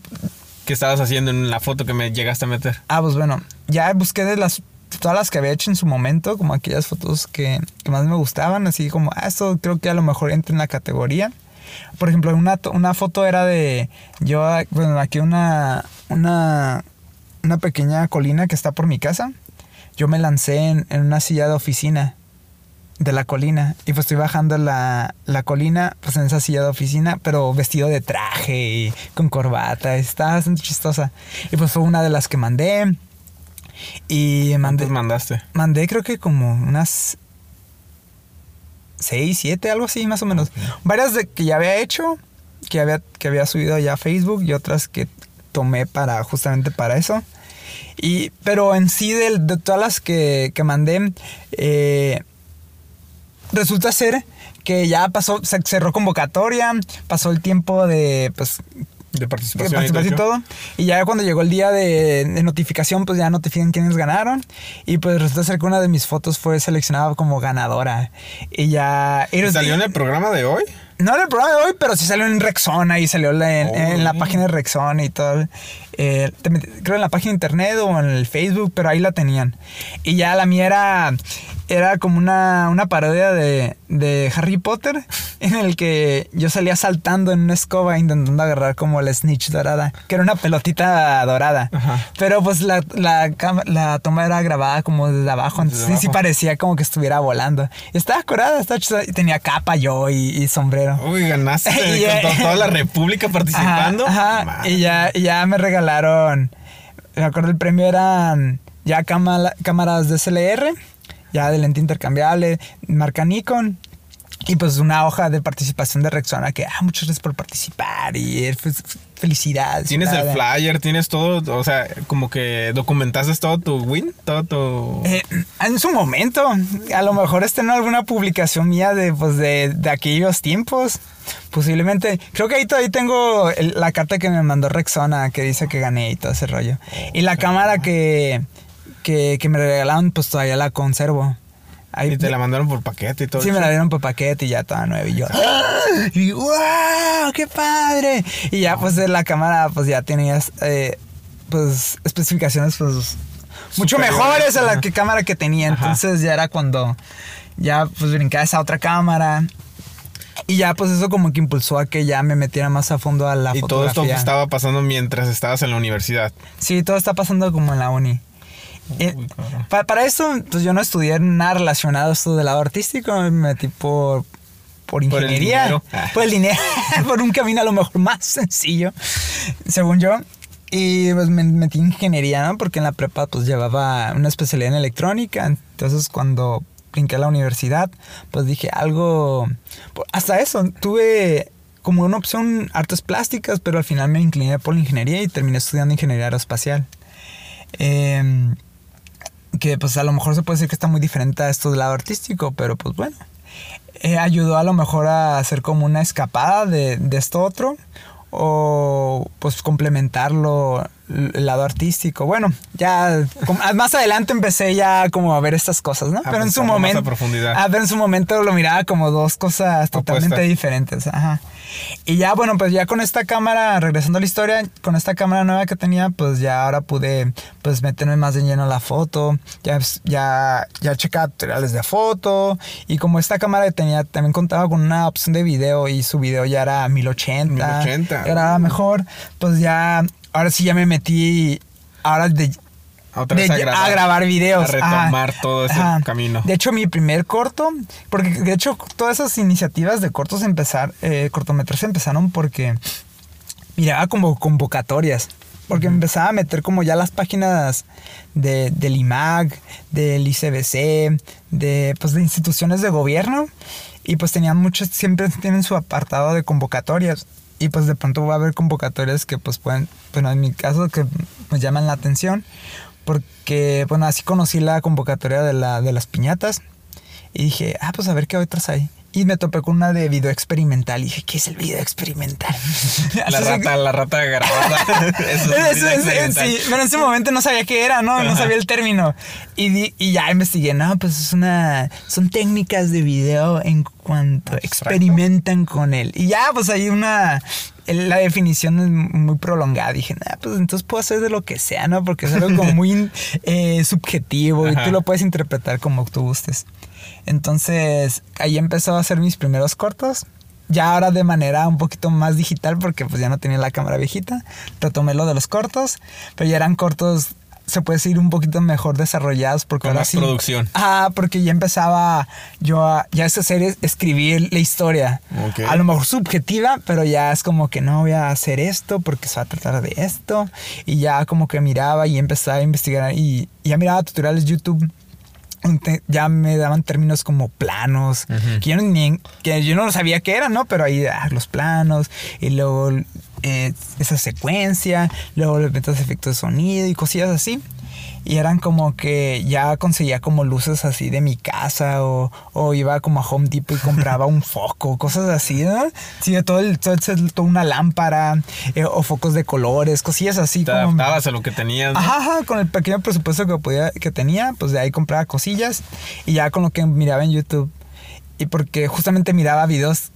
S1: ¿Qué estabas haciendo en la foto que me llegaste a meter?
S2: Ah, pues bueno, ya busqué de las todas las que había hecho en su momento, como aquellas fotos que, que más me gustaban, así como, ah, esto creo que a lo mejor entra en la categoría. Por ejemplo, una, una foto era de yo, bueno, aquí una, una, una pequeña colina que está por mi casa. Yo me lancé en una silla de oficina de la colina. Y pues estoy bajando la, la colina pues en esa silla de oficina pero vestido de traje y con corbata. Está bastante chistosa. Y pues fue una de las que mandé. Y mandé
S1: ¿Cuántos mandaste?
S2: mandé creo que como unas 6, 7, algo así más o menos. Varias de que ya había hecho que había que había subido ya a Facebook y otras que tomé para justamente para eso. Y pero en sí de, de todas las que, que mandé eh, resulta ser que ya pasó, se cerró convocatoria, pasó el tiempo de, pues,
S1: De
S2: de
S1: participación.
S2: participación y
S1: todo.
S2: Y ya cuando llegó el día de, de notificación, pues ya notifican quiénes ganaron. Y pues resulta ser que una de mis fotos fue seleccionada como ganadora. Y ya...
S1: ¿Y ¿Salió en el programa de hoy?
S2: No en el programa de hoy, pero sí salió en Rexona y salió la- en,
S1: Oh,
S2: en la página de Rexona y todo. Eh, creo en la página de internet o en el Facebook, pero ahí la tenían. Y ya la mía era, era como una, una parodia de, de Harry Potter, en el que yo salía saltando en una escoba intentando agarrar como la snitch dorada, que era una pelotita dorada.
S1: Ajá.
S2: Pero pues la, la, la toma era grabada como desde abajo, entonces sí, sí
S1: abajo.
S2: parecía como que estuviera volando. Y estaba curada, estaba chida, y tenía capa yo y, y sombrero.
S1: Uy, ganaste
S2: Y
S1: con to- toda la república participando.
S2: Ajá, ajá. Y ya, y ya me regalaron. Me acuerdo el premio eran ya cámara- cámaras DSLR, ya de lente intercambiable, marca Nikon. Y pues una hoja de participación de Rexona que, ah, muchas gracias por participar y eh, fe- fe- felicidades.
S1: Tienes el flyer, tienes todo, o sea, como que documentaste todo tu win, todo tu...
S2: Eh, en su momento, a lo mejor este no alguna publicación mía de, pues, de, de aquellos tiempos. Posiblemente. Creo que ahí todavía tengo el- la carta que me mandó Rexona que dice que gané y todo ese rollo. Y la cámara que, que, que me regalaron, pues todavía la conservo. Ahí,
S1: y te la mandaron por paquete y todo.
S2: Sí, me la dieron por paquete y ya toda nueva. Y yo, y ¡wow! ¡Qué padre! Y ya, pues, la cámara, pues ya tenías, eh, pues, especificaciones, pues, mucho mejores a la
S1: ajá.
S2: que cámara que tenía.
S1: Ajá.
S2: Entonces ya era cuando ya, pues, brincaba esa otra cámara. Y ya pues eso como que impulsó a que ya me metiera más a fondo a la
S1: y todo esto estaba pasando mientras estabas en la universidad.
S2: Sí, todo está pasando como en la uni. Eh, para, eso, pues yo no estudié nada relacionado a esto del lado artístico, me metí por, por ingeniería. Por el dinero. Por, un camino a lo mejor más sencillo, según yo. Y pues me metí en ingeniería, ¿no? Porque en la prepa pues llevaba una especialidad en electrónica. Entonces cuando brinqué a la universidad, pues dije algo... Hasta eso, tuve como una opción artes plásticas, pero al final me incliné por la ingeniería y terminé estudiando ingeniería aeroespacial. Eh, que pues a lo mejor se puede decir que está muy diferente a esto del lado artístico, pero pues bueno, eh, ayudó a lo mejor a hacer como una escapada de, de esto otro o pues complementarlo lado artístico. Bueno, ya más adelante empecé ya como a ver estas cosas, ¿no? Pero en su momento. A, ver, en su momento lo miraba como dos cosas totalmente diferentes. Ajá. Y ya, bueno, pues ya con esta cámara, regresando a la historia, con esta cámara nueva que tenía, pues ya ahora pude pues meterme más de lleno a la foto. Ya, ya, ya checaba tutoriales de foto. Y como esta cámara tenía, también contaba con una opción de video y su video ya era 1080. 1080. Era mejor. Pues ya ahora sí ya me metí ahora de, a, grabar, videos.
S1: A retomar todo ese camino.
S2: De hecho, mi primer corto, porque de hecho todas esas iniciativas de cortos empezar, eh, cortometrajes empezaron porque miraba como convocatorias. Porque empezaba a meter como ya las páginas de, del IMAG, del ICBC, de, pues, de instituciones de gobierno. Y pues tenían muchos, siempre tienen su apartado de convocatorias y pues de pronto va a haber convocatorias que pues pueden, bueno, en mi caso que me llaman la atención, porque bueno, así conocí la convocatoria de, la, de las piñatas y dije, ah, pues a ver qué otras hay. Y me topé con una de video experimental. Y dije, ¿qué es el video experimental?
S1: la rata, la rata grabada. Eso
S2: es sí, pero en ese momento no sabía qué era, ¿no? No sabía el término. Y, y ya investigué, no, pues es una. Son técnicas de video en cuanto experimentan con él. Y ya, pues hay una. La definición es muy prolongada. Dije, nah, pues entonces puedo hacer de lo que sea, ¿no? Porque es algo como muy eh, subjetivo y tú lo puedes interpretar como tú gustes. Entonces ahí empezó a hacer mis primeros cortos. Ya ahora de manera un poquito más digital porque pues ya no tenía la cámara viejita. Retomé lo de los cortos, pero ya eran cortos se puede decir un poquito mejor desarrollados porque
S1: Con más producción.
S2: Ah, porque ya empezaba yo a ya esa serie escribir la historia. A lo mejor subjetiva, pero ya es como que no voy a hacer esto porque se va a tratar de esto y ya como que miraba y empezaba a investigar y, y ya miraba tutoriales YouTube ya me daban términos como planos, que, yo no, que yo no sabía qué eran, ¿no? Pero ahí ah, los planos, y luego eh, esa secuencia, luego le metes efectos de sonido y cosillas así. Y eran como que ya conseguía como luces así de mi casa o, o iba como a Home Depot y compraba un foco, cosas así, ¿no? Sí, todo, el, todo, toda una lámpara eh, o focos de colores, cosillas así.
S1: Te adaptabas a lo que tenías.
S2: Ajá, con el pequeño presupuesto que, podía, que tenía, pues de ahí compraba cosillas y ya con lo que miraba en YouTube. Y porque justamente miraba videos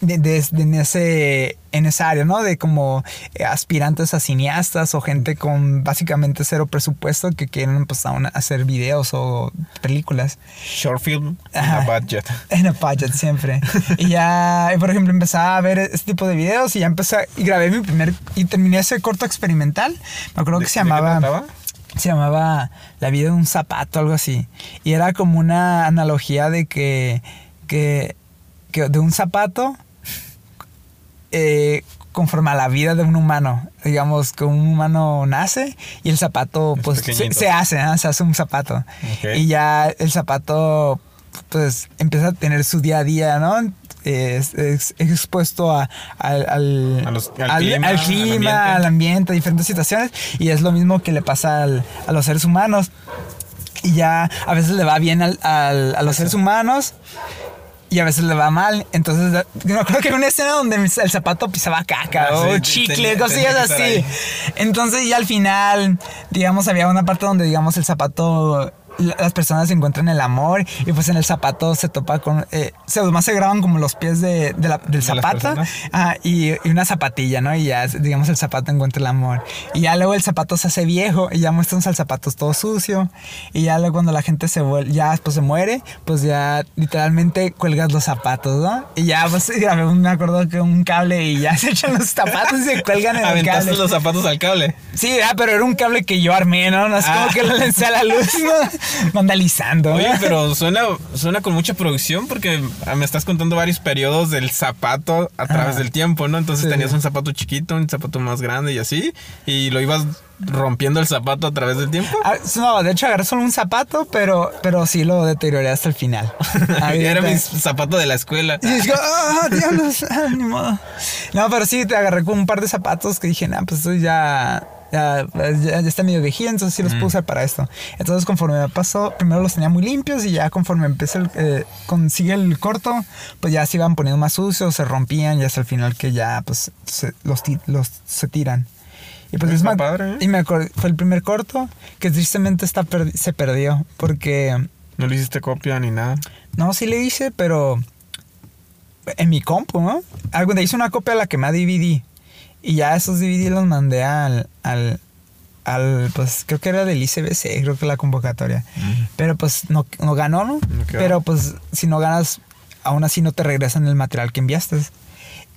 S2: de, en, ese, en esa área, ¿no? De como eh, aspirantes a cineastas o gente con básicamente cero presupuesto que quieren pues, hacer videos o películas.
S1: Short film en a budget.
S2: En a budget, siempre. y ya, por ejemplo, empezaba a ver este tipo de videos y ya empecé y grabé mi primer y terminé ese corto experimental. Me acuerdo que se llamaba se llamaba La vida de un zapato, algo así. Y era como una analogía de que, que que de un zapato eh, conforme a la vida de un humano. Digamos que un humano nace y el zapato pues se, hace, se hace un zapato. Y ya el zapato pues empieza a tener su día a día, ¿no? Es, expuesto a, al, al, clima, al, ambiente. a diferentes situaciones. Y es lo mismo que le pasa a los seres humanos. Y ya a veces le va bien a los seres humanos y a veces le va mal. Entonces, me acuerdo que hay una escena donde el zapato pisaba caca ah, o chicle, cosillas así. Entonces, ya al final, digamos, había una parte donde, digamos, el zapato las personas encuentran el amor y pues en el zapato se topa con... Eh, se, más se graban como los pies de, de la, del zapato ah, y, y, una zapatilla, ¿no? Y ya, digamos, el zapato encuentra el amor. Y ya luego el zapato se hace viejo y ya muestran al zapato todo sucio. Y ya luego cuando la gente se vuelve, ya pues se muere, pues ya literalmente cuelgas los zapatos, ¿no? Y ya pues me acuerdo que un cable y ya se echan los zapatos y se cuelgan en el cable.
S1: los zapatos al cable?
S2: Sí, ah, pero era un cable que yo armé, ¿no? No es como ah. que lo lancé a la luz, ¿no? Vandalizando.
S1: Oye, pero suena, suena con mucha producción porque me estás contando varios periodos del zapato a través del tiempo, ¿no? Entonces tenías un zapato chiquito, un zapato más grande y así, y lo ibas rompiendo el zapato a través del tiempo?
S2: Ah, no, de hecho agarré solo un zapato, pero, pero sí lo deterioré hasta el final.
S1: Era mi zapato de la escuela.
S2: Y digo, ah, diablos, ah, ni modo. No, pero sí, te agarré con un par de zapatos que dije, nah, pues esto ya ya, ya, está medio viejito, entonces sí los puse usar para esto. Entonces conforme me pasó, primero los tenía muy limpios y ya conforme empecé, el, eh, consigue el corto, pues ya se iban poniendo más sucios, se rompían y hasta el final que ya pues los, los se tiran. Y pues es más, padre. ¿eh? Y me acuerdo, fue el primer corto que tristemente está se perdió porque...
S1: ¿No le hiciste copia ni nada?
S2: No, sí le hice, pero en mi compu, ¿no? Algo, hice una copia a la que me DVD. Y ya esos DVD los mandé al, al, al, pues creo que era del ICBC, creo que la convocatoria. Pero pues no, no ganó, ¿no? Pero pues si no ganas, aún así no te regresan el material que enviaste.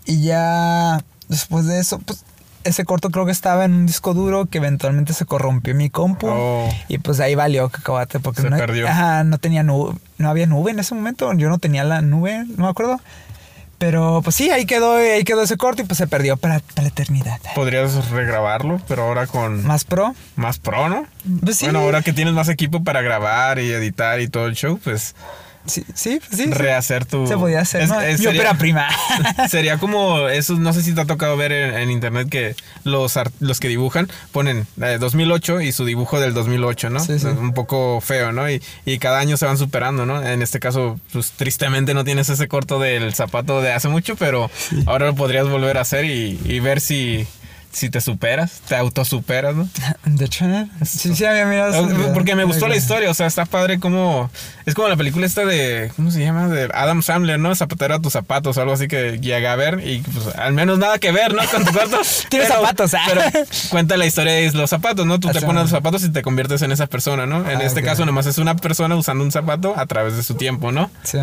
S2: Y ya después de eso, pues ese corto creo que estaba en un disco duro que eventualmente se corrompió mi compu. Oh. Y pues ahí valió cacahuate porque
S1: se
S2: no,
S1: perdió.
S2: Ajá, no tenía nube, no había nube en ese momento. Yo no tenía la nube, no me acuerdo. Pero pues sí, ahí quedó, ahí quedó ese corto y pues se perdió para, la eternidad.
S1: Podrías regrabarlo, pero ahora con...
S2: Más pro.
S1: Más pro, ¿no? Pues sí. Bueno, ahora que tienes más equipo para grabar y editar y todo el show, pues
S2: Sí, sí, pues sí.
S1: Rehacer tu.
S2: Se podía hacer. Es, Yo sería, prima.
S1: sería como eso, no sé si te ha tocado ver en, internet que los, los que dibujan ponen 2008 y su dibujo del 2008, ¿no? Sí, sí. Un poco feo, ¿no? Y, y, cada año se van superando, ¿no? En este caso, pues tristemente no tienes ese corto del zapato de hace mucho, pero ahora lo podrías volver a hacer y, y ver si si te superas, te autosuperas, ¿no?
S2: De hecho, sí, sí, había mirado.
S1: Porque me gustó la historia, o sea, está padre como. Es como la película esta de. ¿Cómo se llama? De Adam Sandler, ¿no? Zapatero a tus zapatos o algo así que llega a ver y pues al menos nada que ver, ¿no? Con tu cuarto.
S2: Tienes zapatos, ¿ah?
S1: Pero cuenta la historia de los zapatos, ¿no? Tú te pones los zapatos y te conviertes en esa persona, ¿no? En ah, este caso, nomás es una persona usando un zapato a través de su tiempo, ¿no? Sí.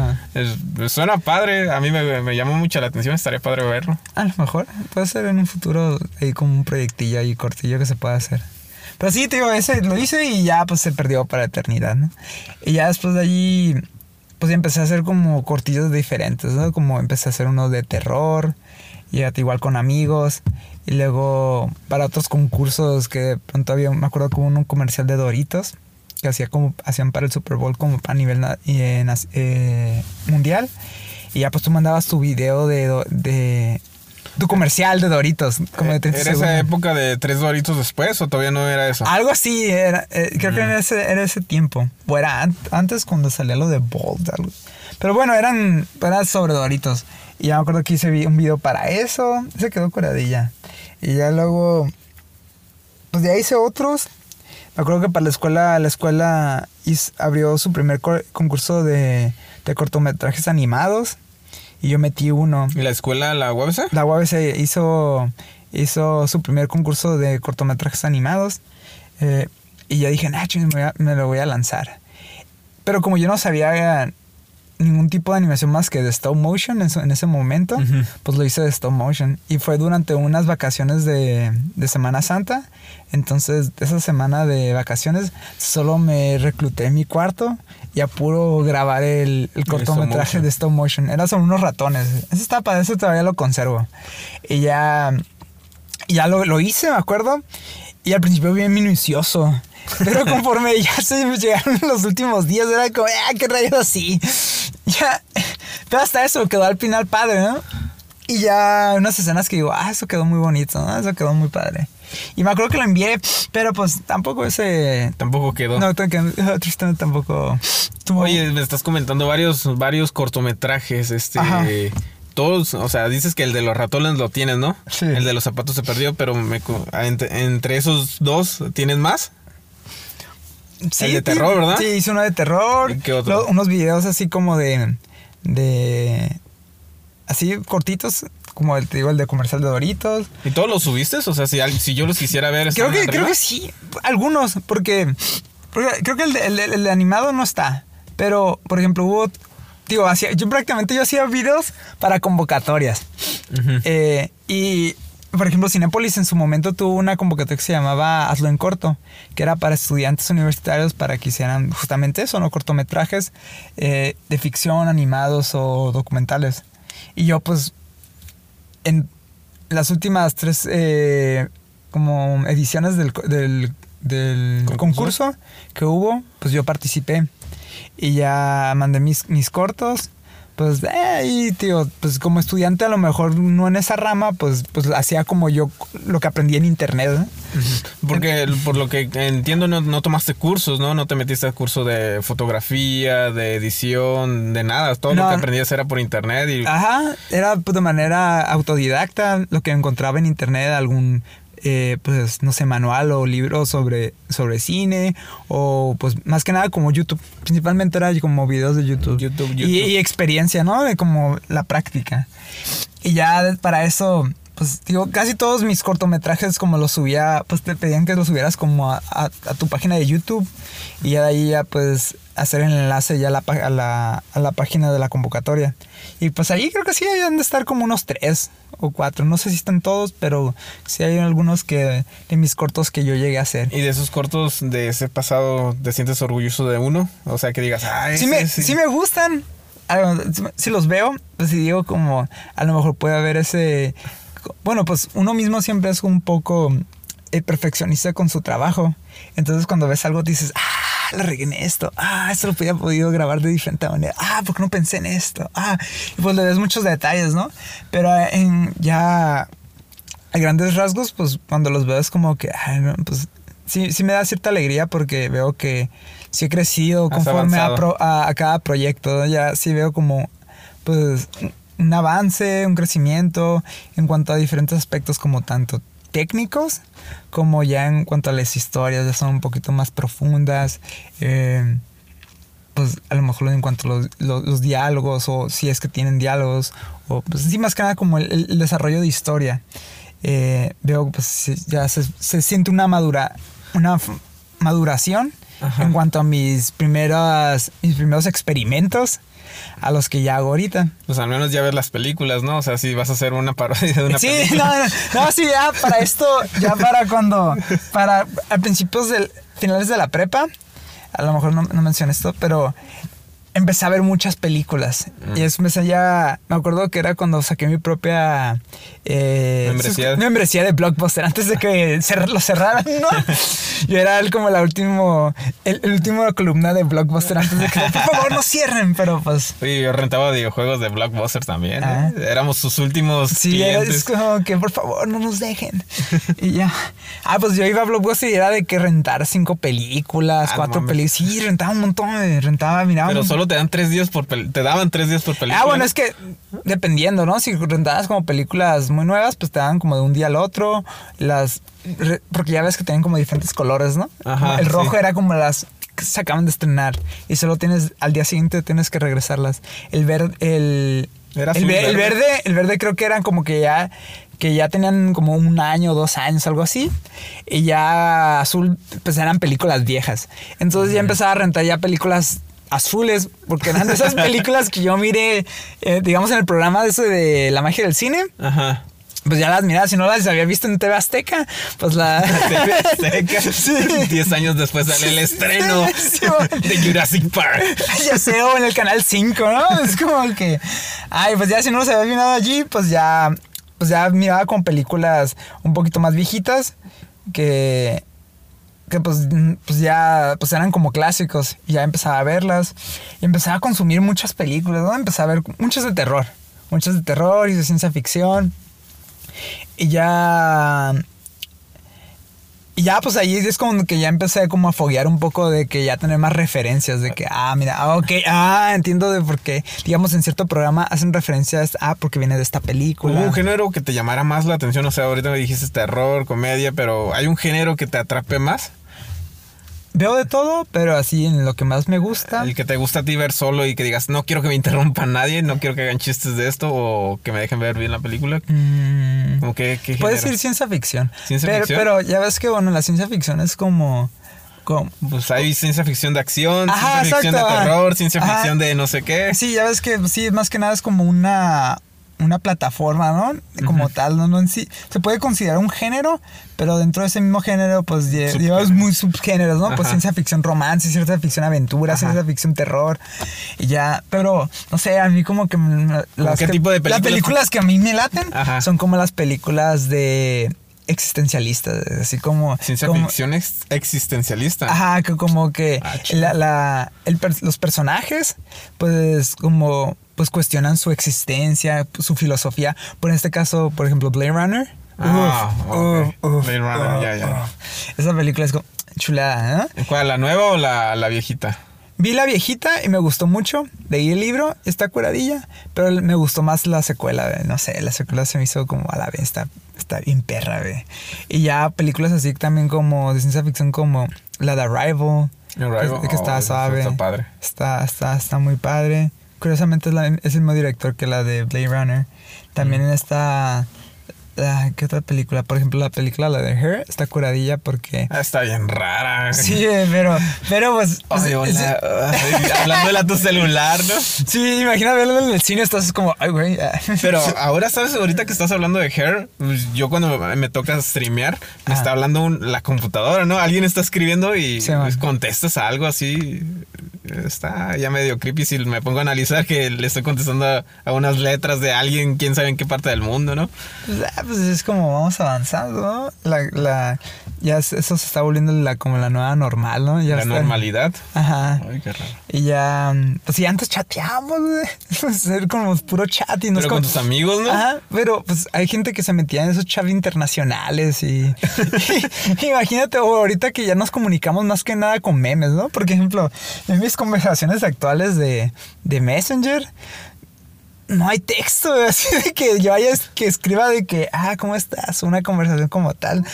S1: suena padre, a mí me, me llamó mucho la atención, estaría padre verlo.
S2: A lo mejor puede ser en un futuro como un proyectillo y cortillo que se pueda hacer. Pero sí, te digo, ese lo hice y ya pues se perdió para eternidad, ¿no? Y ya después de allí, pues empecé a hacer como cortillos diferentes, ¿no? Como empecé a hacer uno de terror, y igual con amigos, y luego para otros concursos que pronto había, me acuerdo como un comercial de Doritos, que hacía como, hacían para el Super Bowl como a nivel eh, mundial. Y ya pues tú mandabas tu video de, de, tu comercial de Doritos, como de 30
S1: ¿Era esa época de tres Doritos después o todavía no era eso?
S2: Algo así, era, eh, creo que era ese, era ese tiempo. O era antes cuando salía lo de Bold. Pero bueno, eran, eran sobre Doritos. Y ya me acuerdo que hice un video para eso. Se quedó curadilla. Y ya luego, pues ya hice otros. Me acuerdo que para la escuela, la escuela abrió su primer concurso de, de cortometrajes animados y yo metí uno.
S1: ¿Y la escuela, la UABC?
S2: La UABC hizo, hizo su primer concurso de cortometrajes animados eh, y ya dije, nah, me, me, lo voy a lanzar. Pero como yo no sabía ningún tipo de animación más que de stop motion en, ese momento, pues lo hice de stop motion. Y fue durante unas vacaciones de, de, Semana Santa. Entonces, esa semana de vacaciones, solo me recluté en mi cuarto y apuro grabar el, el cortometraje de stop motion. Eran son unos ratones. Eso está para eso todavía lo conservo. Y ya, ya lo, lo hice, me acuerdo. Y al principio bien minucioso. Pero conforme ya se llegaron los últimos días, era como, ah, qué rayos así. Ya. Pero hasta eso quedó al final padre, ¿no? Y ya unas escenas que digo, ah, eso quedó muy bonito, ¿no? Eso quedó muy padre. Y me acuerdo que lo envié, pero pues tampoco ese.
S1: Tampoco quedó.
S2: No, tristemente tampoco.
S1: Oye, me estás comentando varios, varios cortometrajes, este. Todos, o sea, dices que el de los ratones lo tienes, ¿no? Sí. El de los zapatos se perdió, pero me, entre, esos dos, ¿tienes más?
S2: Sí,
S1: el de terror, ¿verdad?
S2: Sí, hice uno de terror.
S1: ¿Y qué otro?
S2: Unos videos así como de. de. así cortitos, como el, te digo, el de comercial de Doritos.
S1: ¿Y todos los subiste? O sea, si, si yo los quisiera ver.
S2: Creo
S1: ¿están
S2: que, creo que sí, algunos, porque, porque creo que el, de- el el animado no está. Pero, por ejemplo, hubo. Digo, yo prácticamente yo hacía videos para convocatorias.
S1: Ujú.
S2: Eh, y, por ejemplo, Cinépolis en su momento tuvo una convocatoria que se llamaba Hazlo en corto, que era para estudiantes universitarios para que hicieran justamente eso, ¿no? Cortometrajes eh, de ficción, animados o documentales. Y yo, pues, en las últimas tres eh, como ediciones del, del, del
S1: ¿Concurso?
S2: concurso que hubo, pues yo participé. Y ya mandé mis, mis cortos. Pues, eh, y tío, pues como estudiante a lo mejor no en esa rama, pues, pues hacía como yo lo que aprendí en internet. ¿no?
S1: Porque por lo que entiendo no, no tomaste cursos, ¿no? No te metiste a curso de fotografía, de edición, de nada. Todo lo que aprendías era por internet y...
S2: Ajá, era pues, de manera autodidacta, lo que encontraba en internet, algún, eh, pues, no sé, manual o libro sobre, sobre cine, o pues más que nada como YouTube. Principalmente era como videos de YouTube.
S1: YouTube,
S2: Y,
S1: YouTube.
S2: y experiencia, ¿no? De como la práctica. Y ya para eso, pues digo, casi todos mis cortometrajes como los subía, pues te pedían que los subieras como a, a- a tu página de YouTube y ya de ahí ya pues hacer el enlace ya a la, a la, a la página de la convocatoria. Y pues ahí creo que sí han de estar como unos tres o cuatro, no sé si están todos, pero sí hay algunos que de mis cortos que yo llegué a hacer.
S1: Y de esos cortos de ese pasado, ¿te sientes orgulloso de uno? O sea, que digas, ah,
S2: sí me,
S1: sí".
S2: sí me gustan. Ah, Si los veo, pues si digo como a lo mejor puede haber ese... Bueno, pues uno mismo siempre es un poco eh, perfeccionista con su trabajo. Entonces cuando ves algo dices, ah, la regué en esto. Ah, esto lo hubiera podido grabar de diferente manera. Ah, ¿por qué no pensé en esto? Ah, y pues le ves muchos detalles, ¿no? Pero en ya a grandes rasgos, pues cuando los veo es como que, pues sí, sí me da cierta alegría porque veo que sí he crecido
S1: Has
S2: conforme a, pro- a- a cada proyecto. Ya sí veo como, pues, un- avance, un crecimiento en cuanto a diferentes aspectos como tanto técnicos como ya en cuanto a las historias, ya son un poquito más profundas. eh, pues a lo mejor en cuanto a los, los- los diálogos o si es que tienen diálogos o pues sí más que nada como el, el desarrollo de historia Eh, veo pues ya se, se siente una madura una maduración
S1: Ajá.
S2: en cuanto a mis primeras mis primeros experimentos a los que ya hago ahorita
S1: Pues al menos ya ves las películas, ¿no? O sea, si vas a hacer una parodia de una
S2: sí,
S1: película.
S2: no, no, no, sí, ya para esto, ya para cuando, para a principios del, finales de la prepa, a lo mejor no, no mencioné esto, pero empecé a ver muchas películas.
S1: Mm.
S2: Y eso empecé ya, me acuerdo que era cuando saqué mi propia eh,
S1: Membresía.
S2: de Blockbuster, antes de que cer- lo cerraran, ¿no? Yo era el, como la último, el, el último columna de Blockbuster antes de que, por favor, no cierren, pero pues...
S1: Sí, yo rentaba videojuegos de Blockbuster también. ¿eh?
S2: Ah.
S1: Éramos sus últimos
S2: Sí,
S1: clientes.
S2: es como que por favor no nos dejen. y ya. Ah, pues yo iba a Blockbuster y era de que rentar cinco películas,
S1: Ah,
S2: cuatro películas. Sí, rentaba un montón, rentaba, miraba.
S1: Pero
S2: un-
S1: solo te dan tres días por te daban tres días por película.
S2: Ah, bueno, es que dependiendo, ¿no? Si rentabas como películas muy nuevas, pues te daban como de un día al otro. Las. Porque ya ves que tienen como diferentes colores, ¿no?
S1: Ajá,
S2: el rojo
S1: sí.
S2: era como las que se acaban de estrenar. Y solo tienes. Al día siguiente tienes que regresarlas. El verde. El,
S1: Era
S2: el,
S1: verde.
S2: El verde creo que eran como que ya. Que ya tenían como un año, dos años, algo así. Y ya azul, pues eran películas viejas. Entonces ya empezaba a rentar ya películas azules, porque eran de esas películas que yo miré, eh, digamos, en el programa de eso de la magia del cine.
S1: Ajá.
S2: Pues ya las miraba, si no las había visto en TV Azteca, pues la...
S1: TV Azteca.
S2: Sí.
S1: Diez años después sale el estreno
S2: Sí,
S1: de Jurassic Park.
S2: ya sé, o en el canal 5, ¿no? Es como que... Ay, pues ya si no los había mirado allí, pues ya... Pues ya miraba con películas un poquito más viejitas que... Que pues, pues ya pues eran como clásicos. Y ya empezaba a verlas. Y empezaba a consumir muchas películas. Empezaba a ver muchas de terror. Muchas de terror y de ciencia ficción. Y ya... Y ya, pues ahí es como que ya empecé como a foguear un poco de que ya tener más referencias, de que, ah, mira, ah, ok, ah, entiendo de por qué, digamos, en cierto programa hacen referencias, ah, porque viene de esta película.
S1: ¿Hubo un género que te llamara más la atención? O sea, ahorita me dijiste terror, comedia, pero ¿hay un género que te atrape más?
S2: Veo de todo, pero así en lo que más me gusta.
S1: El que te gusta a ti ver solo y que digas, no quiero que me interrumpa nadie, no quiero que hagan chistes de esto o que me dejen ver bien la película.
S2: Mm,
S1: Como que, ¿qué
S2: puede
S1: género?
S2: ser ciencia ficción.
S1: ¿Ciencia
S2: pero,
S1: ficción?
S2: pero ya ves que, bueno, la ciencia ficción es como. como
S1: Pues hay ciencia ficción de acción,
S2: Ajá,
S1: ciencia ficción
S2: exacto,
S1: de terror, ciencia
S2: Ajá.
S1: ficción de no sé qué.
S2: Sí, ya ves que sí, más que nada es como una, una plataforma, ¿no? Como tal, ¿no? no en sí, se puede considerar un género, pero dentro de ese mismo género, pues llevas muy subgéneros, ¿no? Pues ciencia ficción romance, ciencia ficción aventura,
S1: Ajá.
S2: ciencia ficción terror, y ya, pero no sé, a mí como que... Las
S1: qué
S2: que-
S1: tipo de
S2: Las
S1: películas?
S2: películas que a mí me laten
S1: Ajá.
S2: son como las películas de existencialistas, así como...
S1: Ciencia
S2: como-
S1: ficción ex- existencialista.
S2: Ajá, que como que
S1: Ah,
S2: la, la- el los personajes, pues como pues cuestionan su existencia, su filosofía. Por en este caso, por ejemplo, Blade Runner.
S1: Ah,
S2: Uf,
S1: ok.
S2: uf, uf,
S1: Blade Runner, ya, ya.
S2: Esa película es como chulada, ¿no?
S1: ¿Cuál, la nueva o la, la viejita?
S2: Vi la viejita y me gustó mucho. Leí el libro, está curadilla, pero me gustó más la secuela. No sé, la secuela se me hizo como a la vez, está, está bien perra, ve. Y ya películas así también como de ciencia ficción como la de Arrival.
S1: Arrival,
S2: Que, que está
S1: oh,
S2: suave.
S1: está padre.
S2: Está, está, está muy padre. Curiosamente es, la- es el mismo director que la de Blade Runner. También en esta... ah, ¿Qué otra película? Por ejemplo, la película, la de Her, está curadilla porque...
S1: Ah, está bien rara.
S2: Sí, pero, pero pues... pues,
S1: Ay, hola. Ay, Hablándole a tu celular, ¿no?
S2: Sí, imagina verlo en el cine, estás como, ay, güey. ah.
S1: Pero ahora, ¿sabes? Ahorita que estás hablando de Hair, pues, yo cuando me toca streamear, me está hablando un- la computadora, ¿no? Alguien está escribiendo y
S2: Sí,
S1: pues, contestas algo así. Está ya medio creepy si me pongo a analizar que le estoy contestando a, a unas letras de alguien, quién sabe en qué parte del mundo, ¿no?
S2: Pues, ah, pues es como vamos avanzando, ¿no? La, la, ya es- eso se está volviendo la, como la nueva normal, ¿no? Ya
S1: la
S2: está-
S1: normalidad.
S2: Ajá.
S1: Ay, qué raro.
S2: Y ya, mm, pues sí, antes chateábamos, güey. Ser como puro chat y no
S1: Pero
S2: como...
S1: con tus amigos, ¿no?
S2: Ajá, pero pues hay gente que se metía en esos chats internacionales y, y imagínate ahorita que ya nos comunicamos más que nada con memes, ¿no? Por ejemplo, en mis conversaciones actuales de, de Messenger no hay texto, así de que yo haya que escriba de que, ah, ¿cómo estás? Una conversación como tal.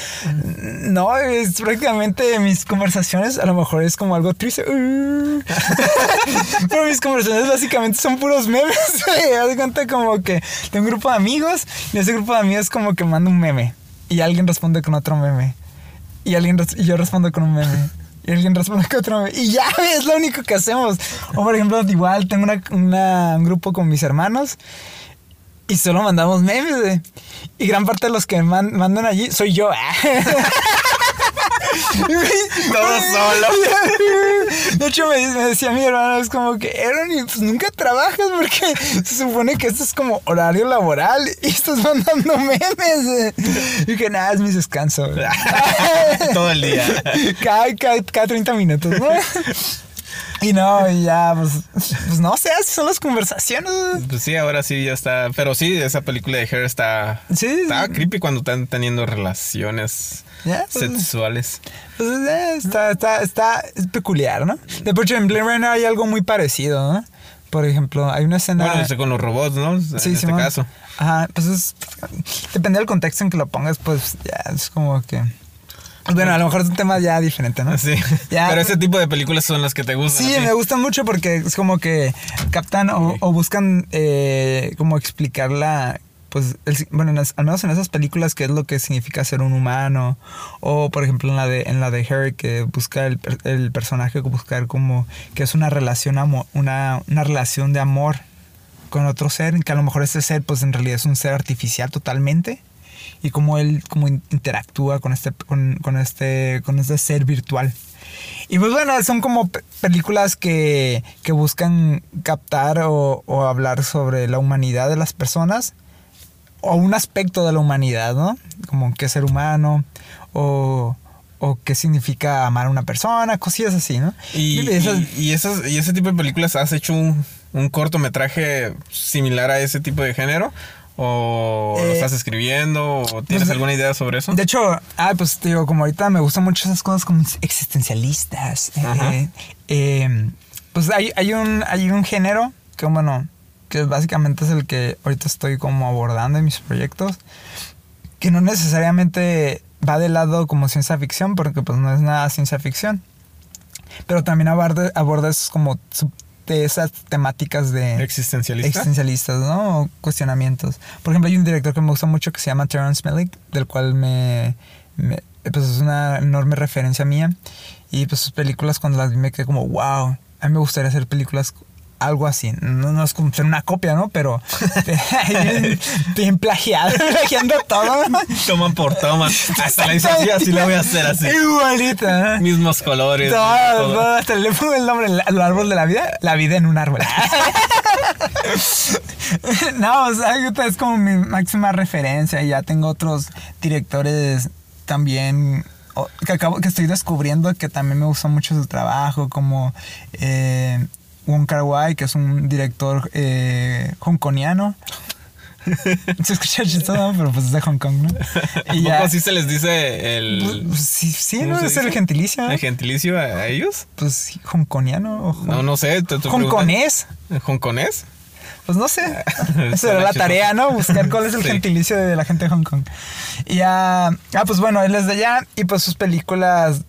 S2: No, es prácticamente mis conversaciones, a lo mejor es como algo triste. Uh. Pero mis conversaciones básicamente son puros memes. Haz cuenta como que tengo un grupo de amigos y ese grupo de amigos como que manda un meme y alguien responde con otro meme. Y, alguien y yo respondo con un meme. Y alguien responde con otro. Y ya, es lo único que hacemos. O por ejemplo, igual tengo una, un grupo con mis hermanos y solo mandamos memes. Y gran parte de los que man- mandan allí soy yo.
S1: Todo solo.
S2: De hecho, me, me decía mi hermano, es como que, Aaron, y pues nunca trabajas porque se supone que esto es como horario laboral y estás mandando memes. eh". Y dije, nada, es mi descanso. güey".
S1: Todo el día.
S2: cada, cada, cada 30 minutos, ¿no? Y no, ya, pues, pues no sé, son las conversaciones.
S1: Pues sí, ahora sí ya está. Pero sí, esa película de Hair está.
S2: Sí,
S1: Está creepy cuando están teniendo relaciones
S2: Pues,
S1: sexuales.
S2: Pues eh, está, está, está es peculiar, ¿no? De hecho, en Blade Runner hay algo muy parecido, ¿no? Por ejemplo, hay una escena.
S1: Bueno, este con los robots, ¿no? En
S2: Sí,
S1: este
S2: Simón.
S1: caso.
S2: Ajá, pues es. Depende del contexto en que lo pongas, pues ya es como que. Bueno, a lo mejor es un tema ya diferente, ¿no?
S1: Sí.
S2: Ya,
S1: Pero
S2: pues-
S1: ese tipo de películas son las que te gustan.
S2: Sí, me gustan mucho porque es como que captan o, buscan eh, como explicarla, pues, el- bueno, en esas películas, qué es lo que significa ser un humano. O, por ejemplo, en la de, en la de Harry, que busca el, el personaje buscar como que es una relación, amo- una, una relación de amor con otro ser, que a lo mejor ese ser, pues, en realidad es un ser artificial totalmente. Y cómo él como in- interactúa con este, con, con este, con este ser virtual. Y pues bueno, son como pe- películas que, que buscan captar o hablar sobre la humanidad de las personas o un aspecto de la humanidad, ¿no? Como qué ser humano o, o qué significa amar a una persona, cosillas así, ¿no?
S1: Y,
S2: esas-
S1: y- y esas, y ese tipo de películas, ¿has hecho un, un cortometraje similar a ese tipo de género? ¿O lo
S2: Eh,
S1: estás escribiendo? ¿O tienes
S2: pues,
S1: alguna idea sobre eso?
S2: De hecho, ah, pues te digo, como ahorita me gustan mucho esas cosas como existencialistas. eh, eh, pues hay, hay, un, hay un género que, bueno, que básicamente es el que ahorita estoy como abordando en mis proyectos, que no necesariamente va de lado como ciencia ficción, porque pues no es nada ciencia ficción. pero también aborda, aborda esos como de esas temáticas de
S1: ¿Existencialista?
S2: existencialistas, ¿no? O cuestionamientos. Por ejemplo, hay un director que me gusta mucho que se llama Terrence Malick, del cual me, me- pues es una enorme referencia mía. Y pues sus películas cuando las vi me quedé como, wow, a mí me gustaría hacer películas algo así. No, no es como ser una copia, ¿no? Pero bien, bien plagiado, plagiando todo.
S1: Toma por toma. Hasta la hice así, así la voy a hacer así.
S2: Igualita. ¿eh?
S1: Mismos colores.
S2: Todo,
S1: todo.
S2: todo, hasta le pongo el nombre al árbol de la vida, la vida en un árbol. no, o sea, es como mi máxima referencia. Y ya tengo otros directores también que, acabo, que estoy descubriendo que también me gusta mucho su trabajo, como eh, Wong Kar Wai, que es un director eh, hongkoniano. Se escucha chistoso, pero pues es de Hong Kong, ¿no?
S1: ¿A poco así se les dice el.
S2: Pues, sí, sí,
S1: ¿Cómo
S2: ¿no? Es el gentilicio.
S1: ¿El gentilicio a, ellos?
S2: Pues sí, hongkoniano o hong-
S1: No, no sé. ¿te- te
S2: hongkonés.
S1: ¿Hongkonés?
S2: Pues no sé. Esa
S1: Suena
S2: era la tarea, ¿no? Buscar cuál es el
S1: Sí.
S2: gentilicio de la gente de Hong Kong. Y ah, ah, pues bueno, él es de allá y pues sus películas,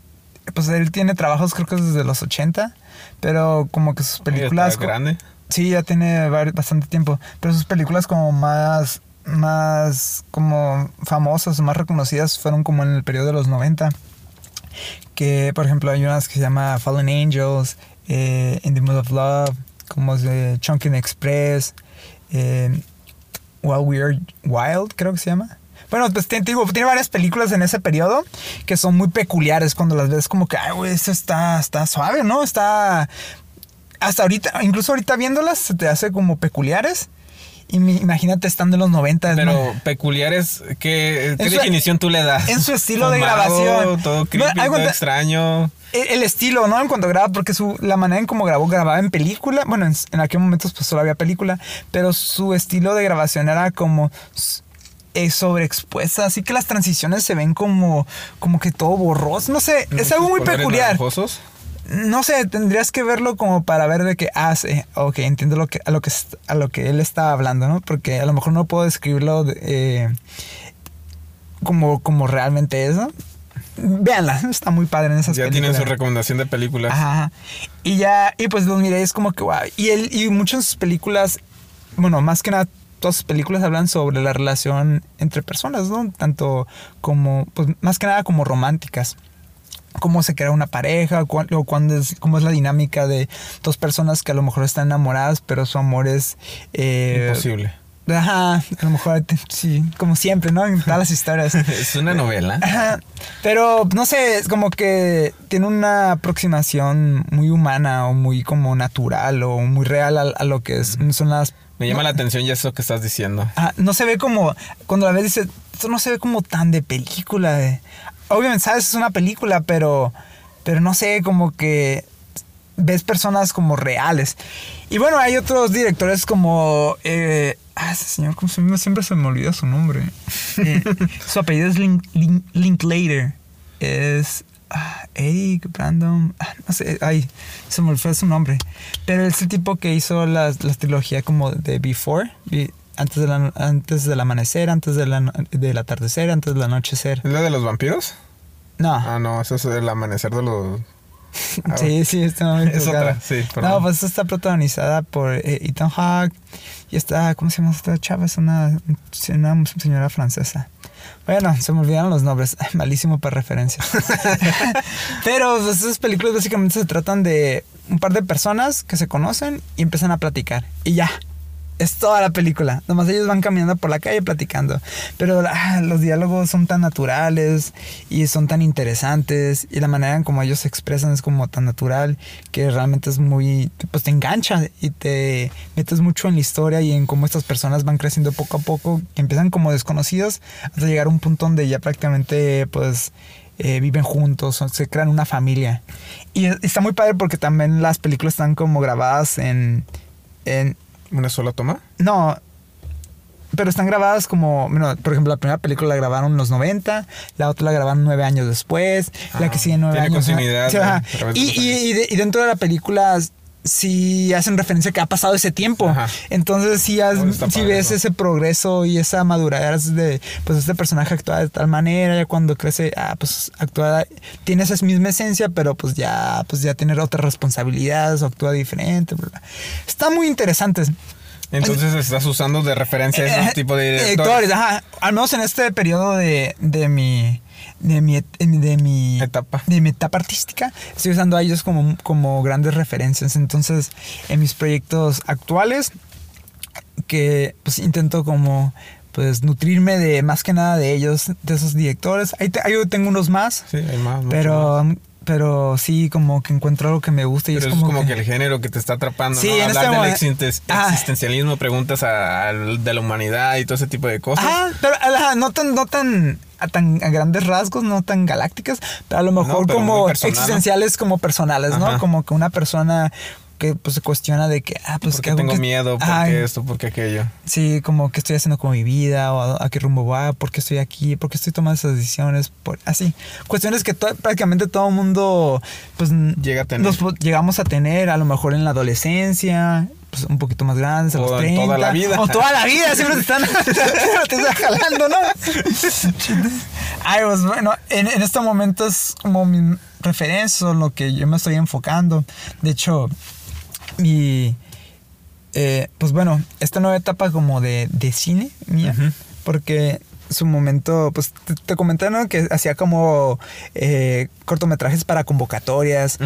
S2: pues él tiene trabajos creo que es desde los 80, pero como que sus películas...
S1: Está grande.
S2: Sí, ya tiene bastante tiempo, pero sus películas como más, más como famosas, más reconocidas fueron como en el periodo de los 90. Que, por ejemplo, hay unas que se llama Fallen Angels, eh, In the Mood of Love, como es de Chunkin Express, eh, While We're Wild, creo que se llama. Bueno, pues te, te digo, tiene varias películas en ese periodo que son muy peculiares cuando las ves como que, ay, güey, esto está, está suave, ¿no? Está... Hasta ahorita, incluso ahorita viéndolas, se te hace como peculiares. Imagínate estando en los 90.
S1: Pero
S2: ¿no?
S1: peculiares, ¿qué, qué
S2: En su-
S1: definición tú le das?
S2: en su estilo de grabación.
S1: Todo creepy, todo extraño.
S2: El, el estilo, ¿no? En cuanto graba, porque su, la manera en cómo grabó, grababa en película. Bueno, en, en aquel momento pues solo había película, pero su estilo de grabación era como eh, sobreexpuesta, así que las transiciones se ven como, como que todo borroso. No sé, es algo muy
S1: ¿Colores
S2: peculiar. No sé, tendrías que verlo como para ver de qué hace. Ok, entiendo lo que, a, lo que, a lo que él está hablando, ¿no? Porque a lo mejor no puedo describirlo de- eh, como, como realmente es, ¿no? Véanla, está muy padre en esas
S1: Ya
S2: películas.
S1: tienen su recomendación de películas.
S2: Ajá. Y ya, y pues los miré, es como que wow. Y él, y muchas de sus películas, bueno, más que nada, todas sus películas hablan sobre la relación entre personas, ¿no? Tanto como, pues más que nada como románticas. Cómo se crea una pareja, o cuándo es, cómo es la dinámica de dos personas que a lo mejor están enamoradas, pero su amor es. eh,
S1: Imposible.
S2: Ajá, a lo mejor, sí, como siempre, ¿no? En todas las historias.
S1: Es una novela.
S2: Ajá. Pero no sé, es como que tiene una aproximación muy humana o muy como natural o muy real a, a lo que es, son las...
S1: Me llama la atención ya eso que estás diciendo.
S2: Ah, no se ve como, cuando la ves dices, esto no se ve como tan de película. eh". Obviamente, sabes, es una película, pero, pero no sé, como que ves personas como reales. Y bueno, hay otros directores como... Eh, ah, ese señor, como se me- siempre se me olvida su nombre. Eh, su apellido es Link, Link- Linklater. Es Eric Brandon. ah, no sé, ay, se me olvidó su nombre. Pero es el tipo que hizo las, las trilogías como de Before. Be- antes, de la- antes del amanecer, antes de la del atardecer, antes del anochecer.
S1: ¿Es la de los vampiros?
S2: No.
S1: Ah, no, eso es el amanecer de los. Ah,
S2: Sí, sí, está muy
S1: Es otra, sí, perdón.
S2: No, pues esta está protagonizada por eh, Ethan Hawke y está, ¿cómo se llama esta chava? Es una, una señora francesa. Bueno, se me olvidaron los nombres. Malísimo para referencias. Pero pues, esas películas básicamente se tratan de un par de personas que se conocen y empiezan a platicar. Y ya. Es toda la película. Nomás ellos van caminando por la calle platicando. Pero ah, los diálogos son tan naturales y son tan interesantes. Y la manera en como ellos se expresan es como tan natural que realmente es muy. Pues te engancha y te metes mucho en la historia y en cómo estas personas van creciendo poco a poco. Que empiezan como desconocidos hasta llegar a un punto donde ya prácticamente pues eh, viven juntos, se crean una familia. Y es- está muy padre porque también las películas están como grabadas en. en
S1: ¿Una sola toma?
S2: no, pero están grabadas como, bueno, por ejemplo, la primera película la grabaron en los 90, la otra la grabaron nueve años después, la
S1: Ah,
S2: que sigue nueve
S1: tiene
S2: años.
S1: continuidad, de
S2: y, y- y de- y dentro de la película sí hacen referencia a que ha pasado ese tiempo. Entonces sí, ves ese progreso y esa madurez de, pues este personaje actúa de tal manera, ya cuando crece, ah, pues actúa, tiene esa misma esencia, pero pues ya, pues ya tiene otras responsabilidades, o actúa diferente. Está muy interesante.
S1: Entonces estás usando de referencia a ese eh, tipo de
S2: directores. ajá. Al menos en este periodo de, de mi de mi, de mi
S1: etapa.
S2: De mi etapa artística. Estoy usando a ellos como, como grandes referencias. Entonces, en mis proyectos actuales, que pues intento como pues nutrirme de más que nada de ellos, de esos directores. Ahí, tengo unos más.
S1: Sí, hay más.
S2: Pero pero sí como que encuentro algo que me gusta y
S1: es como, que... el género que te está atrapando sí, ¿no? en hablar este del ah. existencialismo preguntas a, de la humanidad y todo ese tipo de cosas
S2: ah pero no tan no tan a tan grandes rasgos no tan galácticas pero a lo mejor como existenciales como personales no como que una persona que pues se cuestiona de que, ah, pues
S1: porque tengo miedo, ¿por qué esto, por qué aquello?
S2: Sí, como que estoy haciendo con mi vida, o a, qué rumbo va, por qué estoy aquí, por qué estoy tomando esas decisiones, por, así. Cuestiones que prácticamente todo el mundo, pues,
S1: Llega a tener.
S2: Nos, llegamos a tener, a lo mejor en la adolescencia, pues un poquito más grandes, a los 30.
S1: toda la vida.
S2: O toda la vida, siempre te están, te están jalando, ¿no? Ay, pues bueno, en, en estos momentos como mi referencia, lo que yo me estoy enfocando. De hecho, y eh, pues bueno, esta nueva etapa como de, cine mía, porque su momento, pues te, comentaron que hacía como eh, cortometrajes para convocatorias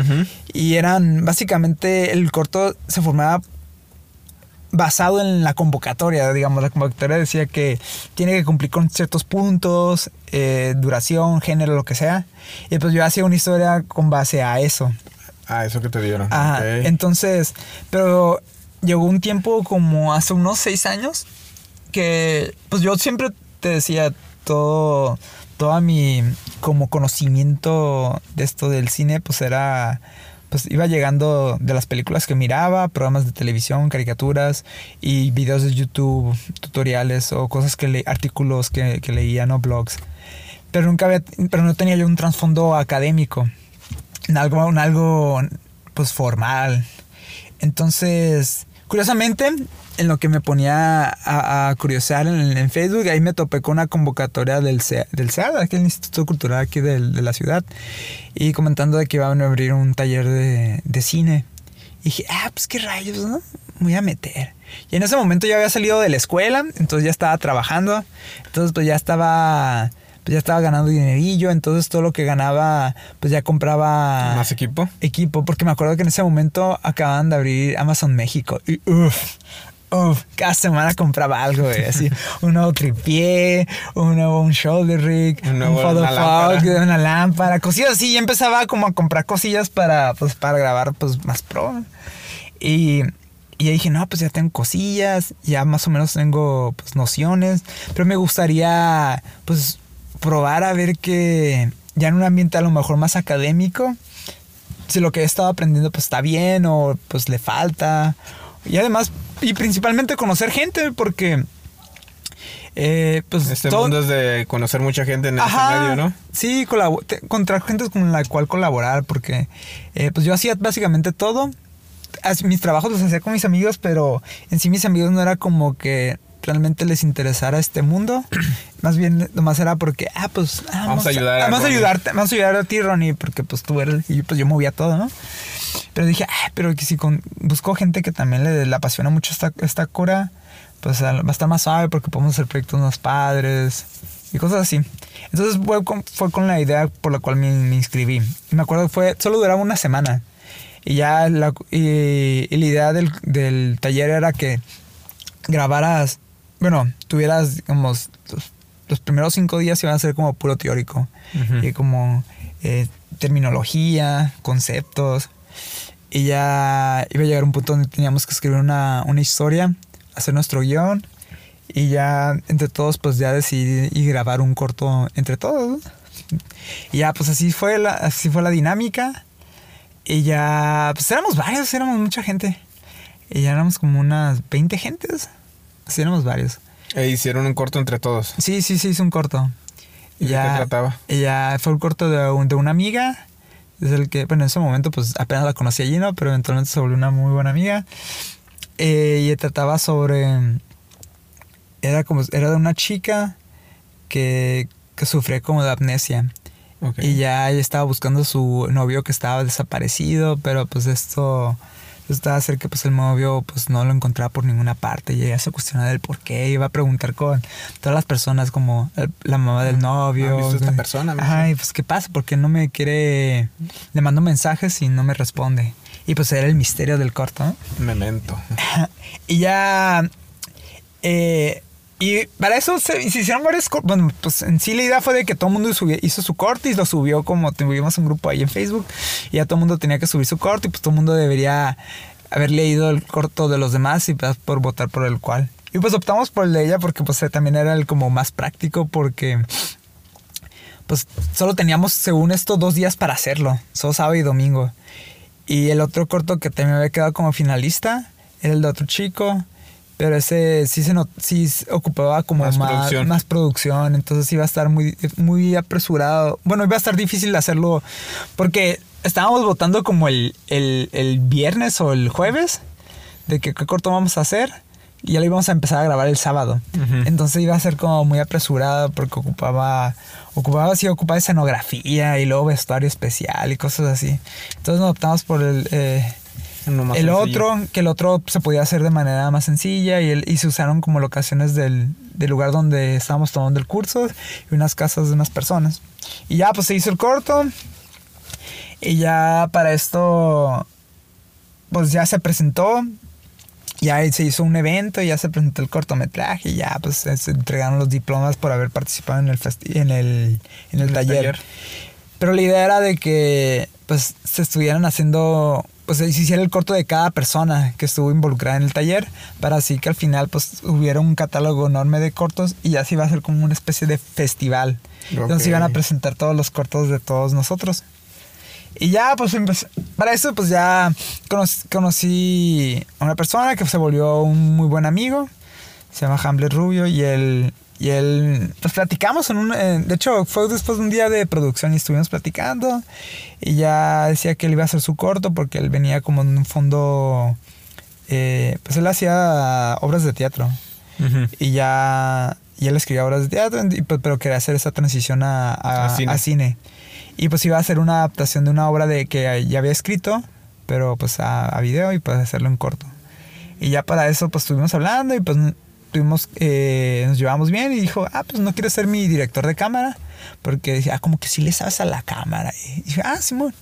S2: y eran básicamente el corto se formaba basado en la convocatoria, digamos, la convocatoria decía que tiene que cumplir con ciertos puntos, eh, duración, género, lo que sea, y pues yo hacía una historia con base a eso.
S1: Ah, eso que te dieron.
S2: Ah, entonces, pero llegó un tiempo como hace unos seis años que, pues yo siempre te decía todo, toda mi como conocimiento de esto del cine, pues era, pues iba llegando de las películas que miraba, programas de televisión, caricaturas y videos de YouTube, tutoriales o cosas que leí, artículos que, que leía, no blogs. Pero nunca había, pero no tenía yo un trasfondo académico algo, algo pues formal. Entonces, curiosamente, en lo que me ponía a, a curiosar en, Facebook, ahí me topé con una convocatoria del, CEA, del aquí el Instituto Cultural aquí de, la ciudad, y comentando de que iban a abrir un taller de, de cine. Y dije, ah, pues qué rayos, ¿no? Me voy a meter. Y en ese momento ya había salido de la escuela, entonces ya estaba trabajando, entonces pues ya estaba pues ya estaba ganando dinerillo, entonces todo lo que ganaba, pues ya compraba...
S1: ¿Más equipo?
S2: Equipo, porque me acuerdo que en ese momento acababan de abrir Amazon México y uff. Uf, cada semana compraba algo, güey, así, un nuevo tripié, un nuevo un shoulder rig, un, nuevo, photo una, lámpara. una lámpara, cosillas así, y empezaba como a comprar cosillas para, pues, para grabar, pues, más pro. Y, y dije, no, pues ya tengo cosillas, ya más o menos tengo, pues, nociones, pero me gustaría, pues, probar a ver que ya en un ambiente a lo mejor más académico, si lo que he estado aprendiendo pues está bien o pues le falta. Y además, y principalmente conocer gente, porque... Eh, pues
S1: este mundo es de conocer mucha gente en este medio, ¿no?
S2: Sí, contra gente con la cual colaborar, porque eh, pues yo hacía básicamente todo. Mis trabajos los hacía con mis amigos, pero en sí mis amigos no era como que realmente les interesara este mundo. Más bien, nomás era porque, ah, pues,
S1: ah, vamos, a ayudar.
S2: A, vamos a ayudarte, vamos a ayudar a ti, Ronnie, porque pues tú eres, y pues yo movía todo, ¿no? Pero dije, ah, pero que si con, busco gente que también le, apasiona mucho esta, esta cura, pues va a estar más suave porque podemos hacer proyectos más padres y cosas así. Entonces fue con, fue con la idea por la cual me, inscribí. Y me acuerdo que fue, solo duraba una semana. Y ya la, y, la idea del, del taller era que grabaras bueno, tuvieras, digamos, los, primeros cinco días iban a ser como puro teórico. Y como eh, terminología, conceptos. Y ya iba a llegar un punto donde teníamos que escribir una, historia, hacer nuestro guion. Y ya entre todos, pues ya decidí y grabar un corto entre todos. Y ya, pues así fue la, así fue la dinámica. Y ya, pues éramos varios, éramos mucha gente. Y ya éramos como unas 20 gentes. Sí, éramos varios.
S1: E hicieron un corto entre todos.
S2: Sí, sí, sí, hizo un corto.
S1: ¿Y ya, de qué trataba?
S2: Ya fue un corto de, de una amiga es el que, bueno, en ese momento pues apenas la conocí allí, ¿no? Pero eventualmente se volvió una muy buena amiga. Eh, y trataba sobre... Era como, era de una chica que, que sufría como de amnesia. Y ya ella estaba buscando a su novio que estaba desaparecido, pero pues esto estaba hacer que pues el novio pues no lo encontraba por ninguna parte y ella se cuestionaba del por qué iba a preguntar con todas las personas como la mamá del novio
S1: ¿Has visto esta persona
S2: ay pues qué pasa porque no me quiere le mando mensajes y no me responde y pues era el misterio del corto ¿no?
S1: memento
S2: y ya eh, y para eso se, hicieron varios Bueno, pues en sí la idea fue de que todo el mundo hizo su corte y lo subió como tuvimos un grupo ahí en Facebook. Y ya todo el mundo tenía que subir su corte y pues todo el mundo debería haber leído el corto de los demás y pues, por votar por el cual. Y pues optamos por el de ella porque pues también era el como más práctico porque pues solo teníamos según esto dos días para hacerlo, solo sábado y domingo. Y el otro corto que también había quedado como finalista era el de otro chico pero ese sí se sí ocupaba como más, más, producción. entonces iba a estar muy, muy apresurado. Bueno, iba a estar difícil hacerlo porque estábamos votando como el, el, viernes o el jueves de que qué corto vamos a hacer y ya lo íbamos a empezar a grabar el sábado. Entonces iba a ser como muy apresurado porque ocupaba, ocupaba, sí, ocupaba escenografía y luego vestuario especial y cosas así. Entonces nos optamos por el... Eh, el otro, que el otro se podía hacer de manera más sencilla y, el, y se usaron como locaciones del, del, lugar donde estábamos tomando el curso y unas casas de unas personas. Y ya, pues se hizo el corto. Y ya para esto, pues ya se presentó. Ya se hizo un evento, ya se presentó el cortometraje y ya pues se entregaron los diplomas por haber participado en el, en el, en el, taller. Pero la idea era de que pues se estuvieran haciendo pues se hiciera el corto de cada persona que estuvo involucrada en el taller para así que al final pues hubiera un catálogo enorme de cortos y así va a ser como una especie de festival. Entonces iban a presentar todos los cortos de todos nosotros. Y ya, pues para eso, pues ya conocí, a una persona que se volvió un muy buen amigo. Se llama Hamlet Rubio y él y él, pues platicamos en un, de hecho fue después de un día de producción y estuvimos platicando y ya decía que él iba a hacer su corto porque él venía como en un fondo, eh, pues él hacía obras de teatro y ya, y él escribía obras de teatro, pues, pero quería hacer esa transición a, cine. Y pues iba a hacer una adaptación de una obra de que ya había escrito, pero pues a, a video y pues hacerlo en corto. Y ya para eso pues estuvimos hablando y pues tuvimos, eh, nos llevamos bien y dijo, ah, pues no quieres ser mi director de cámara. Porque decía, ah, como que sí le sabes a la cámara. Y dije, ah, Simón.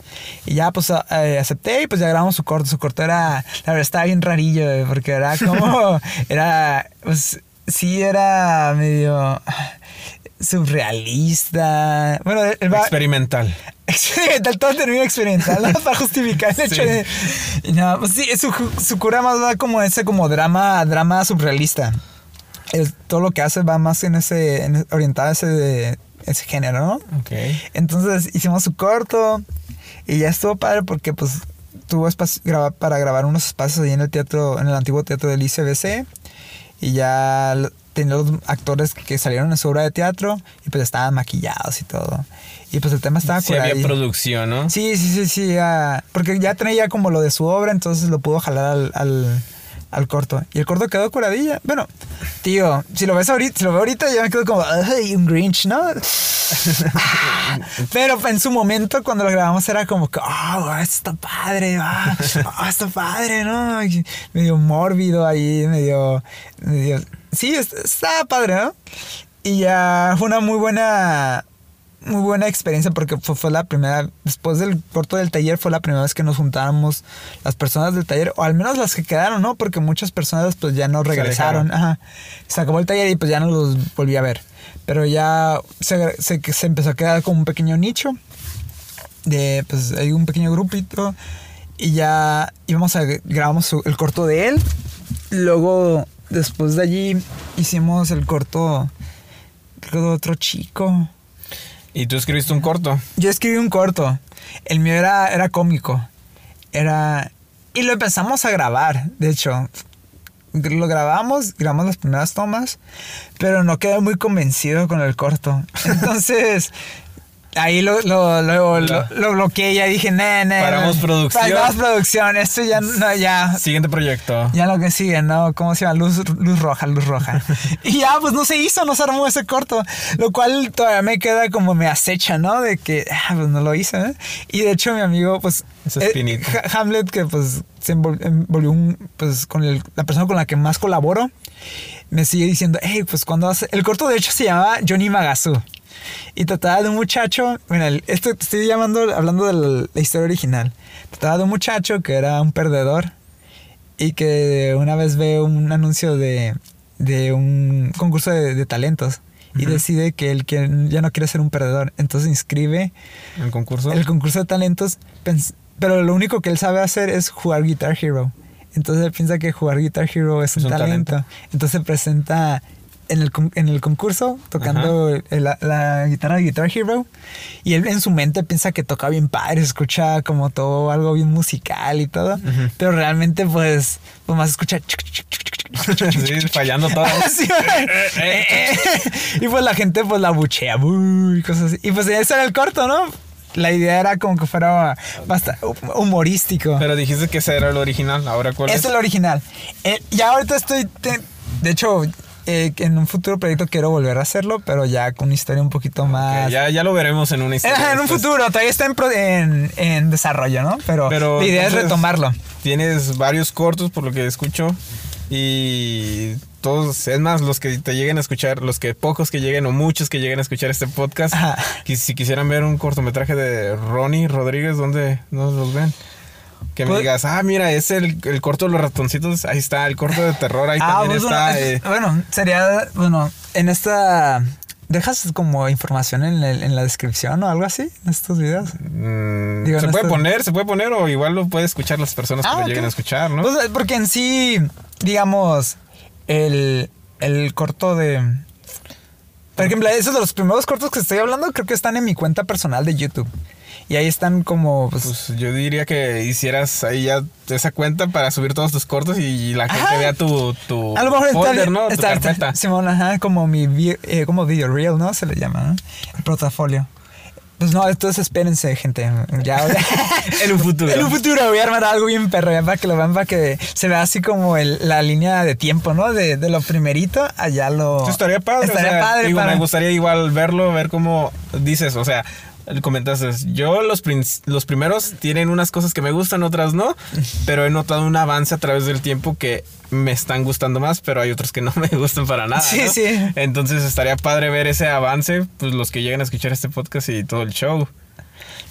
S2: Y ya, pues eh, acepté y pues ya grabamos su corto. Su corto era, la verdad, estaba bien rarillo, porque era como, era, pues sí, era medio surrealista. Bueno,
S1: experimental.
S2: Experimental, todo termina experimental, ¿no? para justificar el hecho de. No, pues sí, su, su cura más va como ese como drama, drama surrealista todo lo que hace va más en ese, en, orientado a ese, ese género, ¿no? Entonces hicimos su corto y ya estuvo padre porque pues tuvo espacio para grabar unos espacios ahí en el teatro, en el antiguo teatro del ICBC y ya tenía los actores que salieron en su obra de teatro y pues estaban maquillados y todo. Y pues el tema estaba
S1: Sí, había producción, ¿no?
S2: Sí, sí, sí, sí. porque ya tenía como lo de su obra, entonces lo pudo jalar al al corto. Y el corto quedó curadilla. Bueno, tío, si lo ves ahorita, si lo veo ahorita, ya me quedo como, ay, un Grinch, ¿no? Pero en su momento, cuando lo grabamos, era como que, oh, está padre, ah, oh, está padre, ¿no? Medio mórbido ahí, medio. medio sí, está padre, ¿no? Y ya fue una muy buena muy buena experiencia porque fue, la primera, después del corto del taller, fue la primera vez que nos juntábamos las personas del taller, o al menos las que quedaron, ¿no? Porque muchas personas pues ya no regresaron. Ajá. Se acabó el taller y pues ya no los volví a ver. Pero ya se, se, se empezó a quedar como un pequeño nicho. De, pues hay un pequeño grupito. Y ya íbamos a grabamos el corto de él. Luego, después de allí, hicimos el corto creo de otro chico
S1: ¿Y tú escribiste un corto?
S2: Yo escribí un corto. El mío era, era cómico. Era... Y lo empezamos a grabar, de hecho. Lo grabamos, grabamos las primeras tomas, pero no quedé muy convencido con el corto. Entonces, Ahí lo, lo, lo, lo, lo bloqueé, ya dije, no, no.
S1: Paramos producción.
S2: Paramos producción, esto ya no, ya.
S1: Siguiente proyecto.
S2: Ya lo que sigue, ¿no? ¿Cómo se llama? Luz, luz roja, luz roja. y ya, pues no se hizo, no se armó ese corto. Lo cual todavía me queda como me acecha, ¿no? De que, ah, pues no lo hice, ¿eh? Y de hecho, mi amigo, pues. Eh, Ha- Hamlet, que pues se envol- envolvió un, pues, con el- la persona con la que más colaboro, me sigue diciendo, hey, pues cuando hace. El corto de hecho se llamaba Johnny Magazu. Y trataba de un muchacho, bueno, el- esto te estoy llamando, hablando de la, la historia original. Trataba de un muchacho que era un perdedor y que una vez ve un anuncio de, de un concurso de, de talentos y decide que él que ya no quiere ser un perdedor. Entonces inscribe
S1: El concurso.
S2: el concurso de talentos, pero lo único que él sabe hacer es jugar Guitar Hero. Entonces él piensa que jugar Guitar Hero es, un,
S1: un
S2: talento.
S1: talento.
S2: Entonces se presenta en el, en el concurso tocando el- la, la guitarra de Guitar Hero y él en su mente piensa que toca bien padre, escucha como todo algo bien musical y todo, pero realmente pues, pues más escucha...
S1: sí, fallando todo.
S2: Sí, y pues la gente pues la buchea y cosas así. Y pues ese era el corto, ¿no? La idea era como que fuera bastante humorístico.
S1: Pero dijiste que ese era el original. Ahora, ¿cuál
S2: Este
S1: es?
S2: es el original. Eh, ya ahorita estoy... te- de hecho, eh, en un futuro proyecto quiero volver a hacerlo, pero ya con una historia un poquito más...
S1: Ya, ya lo veremos en una historia.
S2: Ajá, en un futuro, todavía está en, pro- en, en desarrollo, ¿no? Pero,
S1: Pero,
S2: la idea es retomarlo.
S1: Tienes varios cortos, por lo que escucho. Y todos, es más, los que te lleguen a escuchar, los que pocos que lleguen o muchos que lleguen a escuchar este podcast, que si quisieran ver un cortometraje de Ronnie Rodríguez, ¿dónde nos los ven? Que me
S2: Pues-
S1: digas, ah, mira, es el, el corto de los ratoncitos, ahí está, el corto de terror, ahí también
S2: pues,
S1: está.
S2: bueno,
S1: eh.
S2: bueno, sería, bueno, en esta... ¿Dejas como información en, el- en la descripción o algo así en estos videos?
S1: Mm,
S2: Digo,
S1: se puede poner, se puede poner, o igual lo puede escuchar las personas que
S2: Ah,
S1: lo lleguen a escuchar, ¿no?
S2: Pues, porque en sí, digamos, el, el corto de... Por ejemplo, esos de los primeros cortos que estoy hablando creo que están en mi cuenta personal de YouTube. Y ahí están como... Pues,
S1: Pues yo diría que hicieras ahí ya esa cuenta para subir todos tus cortos y la gente
S2: Ajá.
S1: vea tu, tu
S2: a lo mejor está,
S1: folder, ¿no? Tu
S2: está-
S1: carpeta.
S2: Simón, ajá, como mi eh, como video reel, ¿no? Se le llama, ¿no? El portafolio. Pues no, entonces espérense, gente. Ya,
S1: En un futuro.
S2: En un futuro voy a armar algo bien perro, ya para que lo vean, para que se vea así como el- la línea de tiempo, ¿no? De, de lo primerito allá lo...
S1: Estaría padre.
S2: Estaría
S1: o sea,
S2: padre
S1: digo,
S2: para-
S1: Me gustaría igual verlo, ver cómo dices, o sea, comentaste, yo los, los primeros tienen unas cosas que me gustan, otras no, pero he notado un avance a través del tiempo que me están gustando más, pero hay otros que no me gustan para nada.
S2: Sí,
S1: ¿no?
S2: sí.
S1: Entonces estaría padre ver ese avance, pues los que lleguen a escuchar este podcast y todo el show.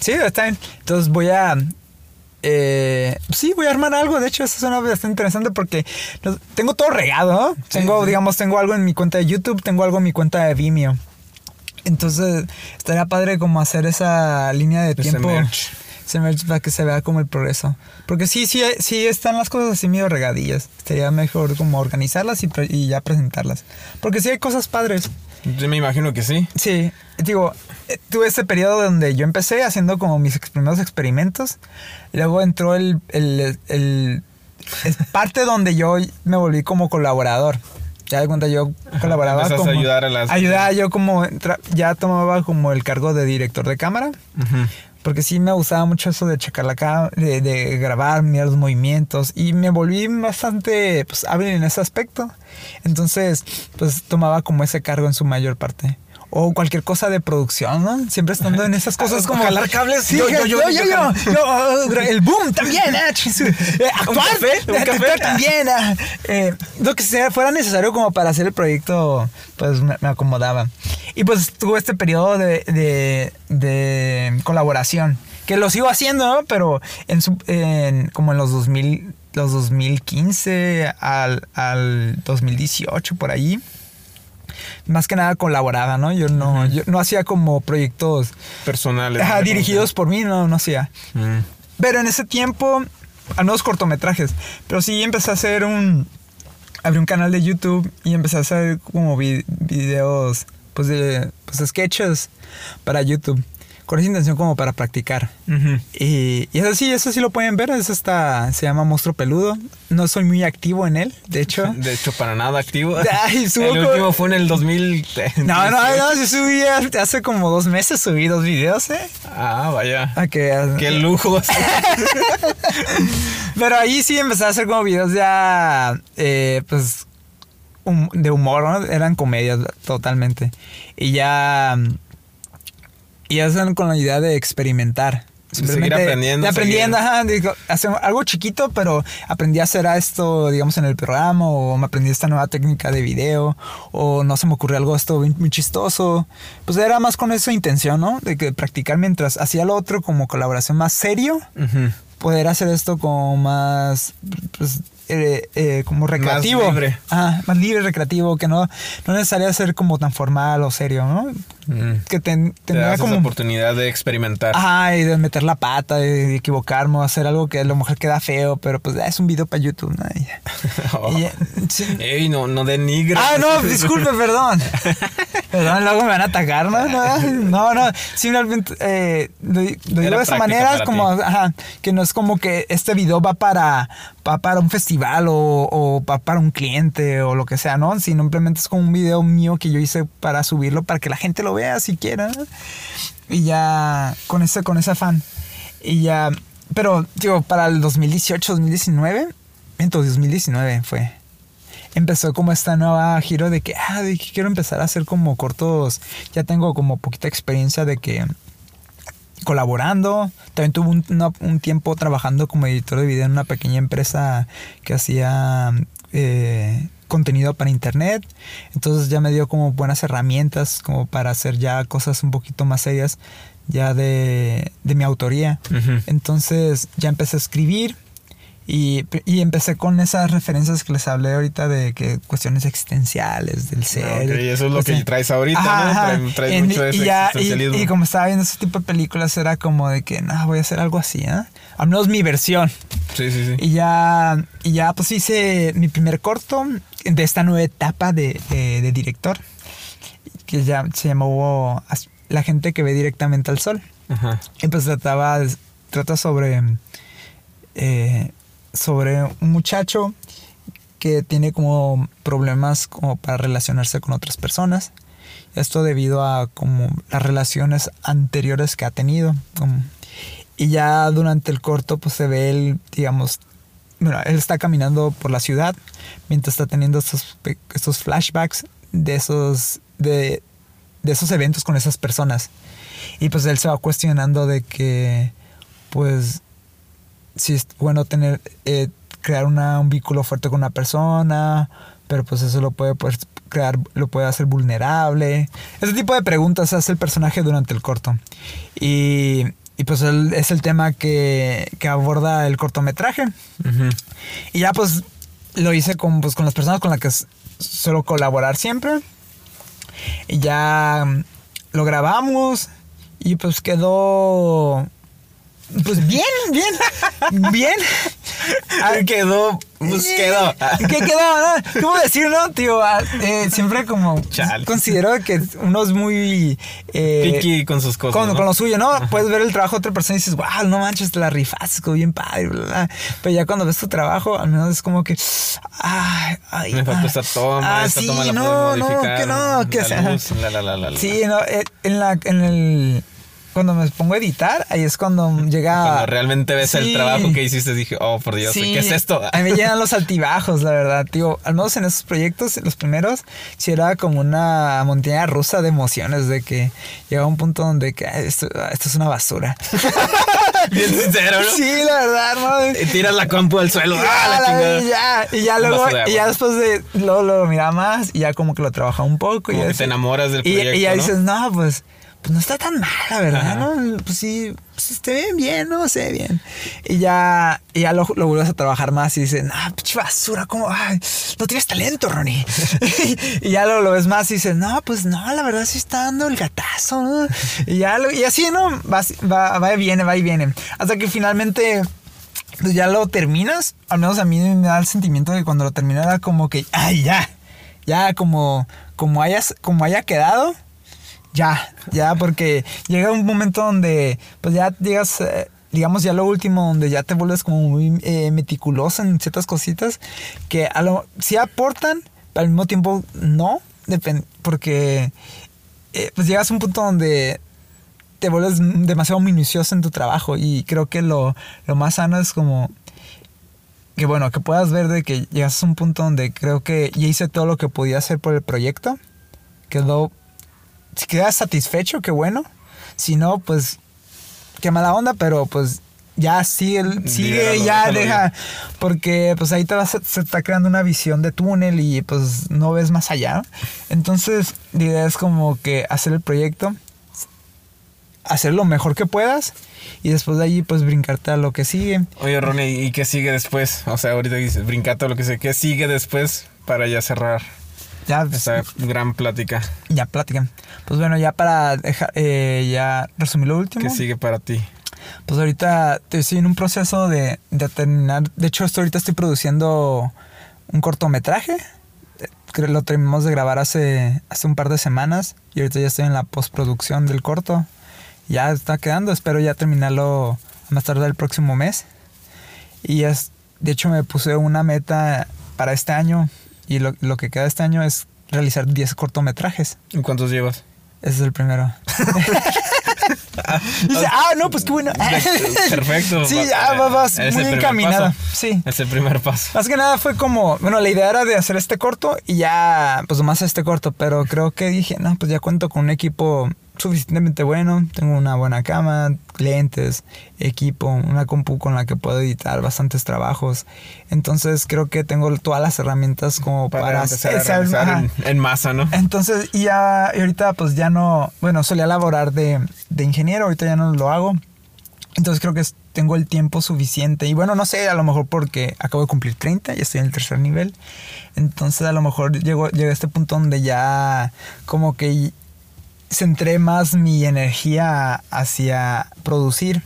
S2: Sí, está bien. Entonces voy a... eh, sí, voy a armar algo. De hecho, eso suena bastante interesante porque tengo todo regado, ¿no?
S1: Sí,
S2: tengo,
S1: sí.
S2: digamos, tengo algo en mi cuenta de YouTube, tengo algo en mi cuenta de Vimeo. Entonces, estaría padre como hacer esa línea de
S1: Ese
S2: tiempo.
S1: merch.
S2: Ese merch para que se vea como el progreso. Porque sí, sí, sí están las cosas así medio regadillas. Estaría mejor como organizarlas y, y ya presentarlas. Porque sí hay cosas padres.
S1: Yo me imagino que sí.
S2: Sí, digo, eh, tuve este periodo donde yo empecé haciendo como mis primeros experimentos. Luego entró el, el, el- es parte donde yo me volví como colaborador. Ya de cuenta yo colaboraba
S1: empezaste a
S2: como
S1: ayudar a las-
S2: ayudaba yo como ya tomaba como el cargo de director de cámara porque sí me gustaba mucho eso de checar la cámara, de, de grabar, mirar los movimientos y me volví bastante pues, hábil en ese aspecto. Entonces, pues tomaba como ese cargo en su mayor parte o cualquier cosa de producción, ¿no? Siempre estando en esas cosas como
S1: jalar cables.
S2: Sí,
S1: yo,
S2: yo,
S1: yo,
S2: yo,
S1: yo,
S2: yo, el boom también, actuar,
S1: café,
S2: también, lo que sea fuera necesario como para hacer el proyecto, pues me, acomodaba. Y pues tuve este periodo de, de, de colaboración que lo sigo haciendo, ¿no? Pero en, su, en como en los 2000, los 2015 al, al 2018 por ahí más que nada colaboraba, ¿no? Yo no, yo no hacía como proyectos
S1: Personales.
S2: ajá, dirigidos por mí, no, no hacía.
S1: Mm.
S2: Pero en ese tiempo, al menos cortometrajes. Pero sí empecé a hacer un. Abrí un canal de YouTube y empecé a hacer como vi- videos, pues de pues sketches para YouTube. Con esa intención como para practicar. y, y, eso sí, eso sí lo pueden ver, eso está, se llama Monstruo Peludo. No soy muy activo en él, de hecho.
S1: De hecho, para nada activo. el último fue en el 2000.
S2: No, no, no, yo subí hace como dos meses, subí dos videos, ¿eh?
S1: Ah, vaya.
S2: Ah,
S1: Qué lujo.
S2: Pero ahí sí empecé a hacer como videos ya, eh, pues, de humor, ¿no? Eran comedias totalmente. Y ya y están con la idea de experimentar.
S1: Simplemente seguir aprendiendo.
S2: De aprendiendo, ajá, digo, hacer algo chiquito, pero aprendí a hacer esto, digamos, en el programa, o me aprendí esta nueva técnica de video, o no se me ocurrió algo esto muy, chistoso. Pues era más con esa intención, ¿no? De que practicar mientras hacía lo otro como colaboración más serio, poder hacer esto como más, pues, eh, eh, como recreativo.
S1: Más libre.
S2: Ah, más libre, recreativo, que no, no necesaria ser como tan formal o serio, ¿no?
S1: Mm. Que ten, tener como... oportunidad de experimentar.
S2: Ajá, y de meter la pata, de, equivocarme, hacer algo que a lo mejor queda feo, pero pues es un video para YouTube, ¿no?
S1: Oh. Ey, no, no denigre.
S2: Ah, no, disculpe, perdón. perdón, luego me van a atacar, ¿no? No, no, simplemente eh, lo, digo de esa manera, como, ajá, que no es como que este video va para, va para un festival o, o va para un cliente o lo que sea, ¿no? Simplemente es como un video mío que yo hice para subirlo para que la gente lo vea siquiera. Y ya con ese, con ese afán. Y ya, pero digo, para el 2018, 2019, entonces 2019 fue. Empezó como esta nueva giro de que, ah, quiero empezar a hacer como cortos. Ya tengo como poquita experiencia de que colaborando. También tuve un, un, tiempo trabajando como editor de video en una pequeña empresa que hacía eh, contenido para internet. Entonces ya me dio como buenas herramientas como para hacer ya cosas un poquito más serias ya de, de mi autoría. Entonces ya empecé a escribir y, y, empecé con esas referencias que les hablé ahorita de que cuestiones existenciales del ser.
S1: y eso es lo que traes ahorita, ¿no? Traes, mucho de ese
S2: y, y, como estaba viendo ese tipo de películas, era como de que, no, voy a hacer algo así, ¿eh? Al menos mi versión.
S1: Sí, sí, sí.
S2: Y ya, y ya pues hice mi primer corto de esta nueva etapa de, de, director, que ya se llamó La gente que ve directamente al sol. Ajá. Y pues trataba, trata sobre... Eh, sobre un muchacho que tiene como problemas como para relacionarse con otras personas. Esto debido a como las relaciones anteriores que ha tenido. y ya durante el corto pues se ve él, digamos, bueno, él está caminando por la ciudad mientras está teniendo estos, flashbacks de esos, de, esos eventos con esas personas. Y pues él se va cuestionando de que pues sí es bueno tener, eh, crear una, un vínculo fuerte con una persona, pero pues eso lo puede pues, crear, lo puede hacer vulnerable. Ese tipo de preguntas hace el personaje durante el corto. Y, y pues es el tema que, que, aborda el cortometraje. Y ya pues lo hice con, pues, con las personas con las que suelo colaborar siempre. Y ya lo grabamos y pues quedó pues bien, bien, bien.
S1: Ah, quedó, pues quedó.
S2: ¿Qué quedó? ¿Cómo decirlo, tío? Ah, eh, siempre como considero que uno es muy...
S1: Eh, Piqui con sus cosas,
S2: con, lo suyo, ¿no? Puedes ver el trabajo de otra persona y dices, wow, no manches, te la rifas, bien padre, bla, Pero ya cuando ves tu trabajo, al menos es como que... Ay, ay,
S1: Me falta esta toma,
S2: ah,
S1: esta
S2: sí,
S1: toma la
S2: no, no, que no, que sea... Sí, no, eh, en la... En el cuando me pongo a editar, ahí es cuando llega.
S1: Cuando realmente ves el trabajo que hiciste, dije, oh, por Dios, ¿qué es esto?
S2: A mí me llegan los altibajos, la verdad, tío. Al menos en esos proyectos, los primeros, sí era como una montaña rusa de emociones, de que llegaba un punto donde que esto, es una basura.
S1: Bien sincero, ¿no?
S2: Sí, la verdad, ¿no?
S1: Y tiras la compu al suelo.
S2: ¡ah, la y ya, y ya luego, y ya después de, luego lo mira más, y ya como que lo trabaja un poco. y
S1: te enamoras del proyecto,
S2: Y, ya dices, no, pues pues no está tan mal, la verdad, ¿no? Pues sí, pues esté bien, bien, ¿no? sé bien. Y ya, y ya lo, lo, vuelves a trabajar más y dices, ah, pinche basura, ¿cómo? Ay, no tienes talento, Ronnie. y ya lo, lo, ves más y dices, no, pues no, la verdad sí está dando el gatazo, ¿no? Y ya lo, y así, ¿no? Va, va, va y viene, va y viene. Hasta que finalmente pues ya lo terminas. Al menos a mí me da el sentimiento de que cuando lo terminé era como que, ay, ya, ya como, como, hayas, como haya quedado Ya, ya, porque llega un momento donde pues ya llegas, eh, digamos ya lo último, donde ya te vuelves como muy eh, meticuloso en ciertas cositas que a lo, sí aportan, pero al mismo tiempo no, porque eh, pues llegas a un punto donde te vuelves demasiado minucioso en tu trabajo y creo que lo, lo más sano es como que bueno, que puedas ver de que llegas a un punto donde creo que ya hice todo lo que podía hacer por el proyecto. Quedó, si quedas satisfecho, qué bueno. Si no, pues, qué mala onda, pero pues ya sigue, sigue, ya deja, porque pues ahí te vas, se está creando una visión de túnel y pues no ves más allá. Entonces, la idea es como que hacer el proyecto, hacer lo mejor que puedas y después de allí pues brincarte a lo que sigue.
S1: Oye, Ronnie, ¿y qué sigue después? O sea, ahorita dices, brincate o lo que sea. ¿Qué sigue después para ya cerrar
S2: Ya, pues,
S1: esta gran plática?
S2: ya platican. Pues bueno, ya para dejar, eh, ya resumir lo último.
S1: ¿Qué sigue para ti?
S2: Pues ahorita estoy en un proceso de, de terminar. De hecho, esto ahorita estoy produciendo un cortometraje. Lo terminamos de grabar hace, hace un par de semanas. Y ahorita ya estoy en la postproducción del corto. Ya está quedando. Espero ya terminarlo más tarde el próximo mes. Y es, de hecho, me puse una meta para este año. Y lo, lo que queda este año es realizar 10 cortometrajes.
S1: ¿Y ¿Cuántos llevas?
S2: Ese es el primero. Dice, ah, no, pues qué bueno.
S1: Perfecto.
S2: Sí, ya va- vas muy encaminada. Sí.
S1: Es el primer paso.
S2: Más que nada fue como, bueno, la idea era de hacer este corto y ya, pues nomás este corto, pero creo que dije, no, pues ya cuento con un equipo suficientemente bueno, tengo una buena cama, lentes, equipo, una compu con la que puedo editar bastantes trabajos. Entonces creo que tengo todas las herramientas como para,
S1: Para, empezar a
S2: hacer-
S1: en, en masa, ¿no?
S2: Entonces, y ya, y ahorita pues ya no, bueno, solía laborar de, de ingeniero, ahorita ya no lo hago. Entonces creo que tengo el tiempo suficiente. Y bueno, no sé, a lo mejor porque acabo de cumplir 30, ya estoy en el tercer nivel. Entonces a lo mejor llego, llegué a este punto donde ya como que centré más mi energía hacia producir.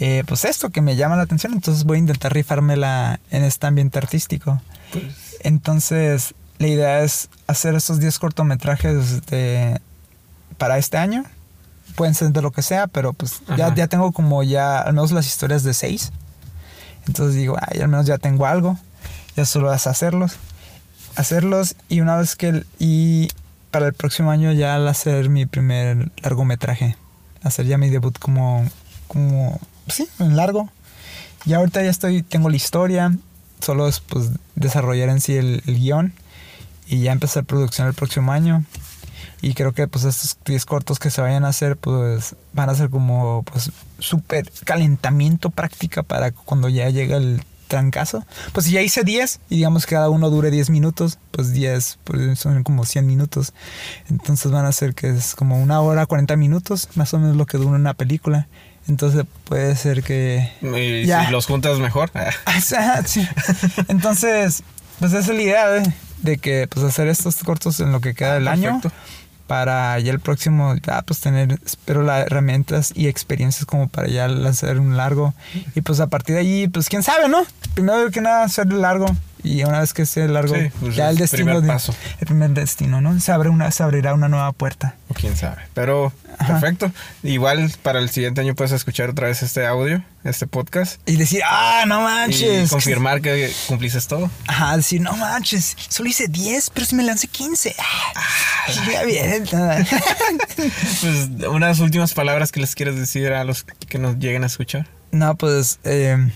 S2: eh, pues esto que me llama la atención, entonces voy a intentar rifármela en este ambiente artístico.
S1: Pues,
S2: Entonces, la idea es hacer esos 10 cortometrajes de, para este año. Pueden ser de lo que sea, pero pues ya, ya tengo como ya al menos las historias de 6. Entonces digo, ay, al menos ya tengo algo. Ya solo es hacerlos. Hacerlos y una vez que... y para el próximo año ya al hacer mi primer largometraje. Hacer ya mi debut como... como sí, en largo. Y ahorita ya estoy, tengo la historia, solo es pues desarrollar en sí el, el guion y ya empezar producción el próximo año. Y creo que pues estos 10 cortos que se vayan a hacer pues van a ser como pues súper calentamiento práctica para cuando ya llega el trancazo. Pues si ya hice 10 y digamos que cada uno dure 10 minutos, pues 10 pues son como 100 minutos. Entonces van a ser que es como una hora 40 minutos, más o menos lo que dura una película. Entonces puede ser que
S1: y
S2: Ya.
S1: si los juntas mejor.
S2: Sí. Entonces, pues esa es la idea de, de que pues hacer estos cortos en lo que queda del año. Para ya el próximo ya pues tener espero las herramientas y experiencias como para ya hacer un largo y pues a partir de allí pues quién sabe, ¿no? Primero que nada hacer el largo y una vez que sea el largo
S1: Sí, pues,
S2: ya el
S1: es
S2: destino
S1: primer paso.
S2: el primer destino, ¿no? Se abre una se abrirá una nueva puerta.
S1: O quién sabe. Pero
S2: Ajá.
S1: perfecto. Igual para el siguiente año puedes escuchar otra vez este audio, este podcast.
S2: Y decir, ah, no
S1: Y
S2: manches.
S1: confirmar que cumpliste todo.
S2: Ajá, decir, no manches, solo hice 10, pero si me lancé 15. Ah, ya bien.
S1: Pues unas últimas palabras que les quieres decir a los que nos lleguen a escuchar.
S2: No, pues eh,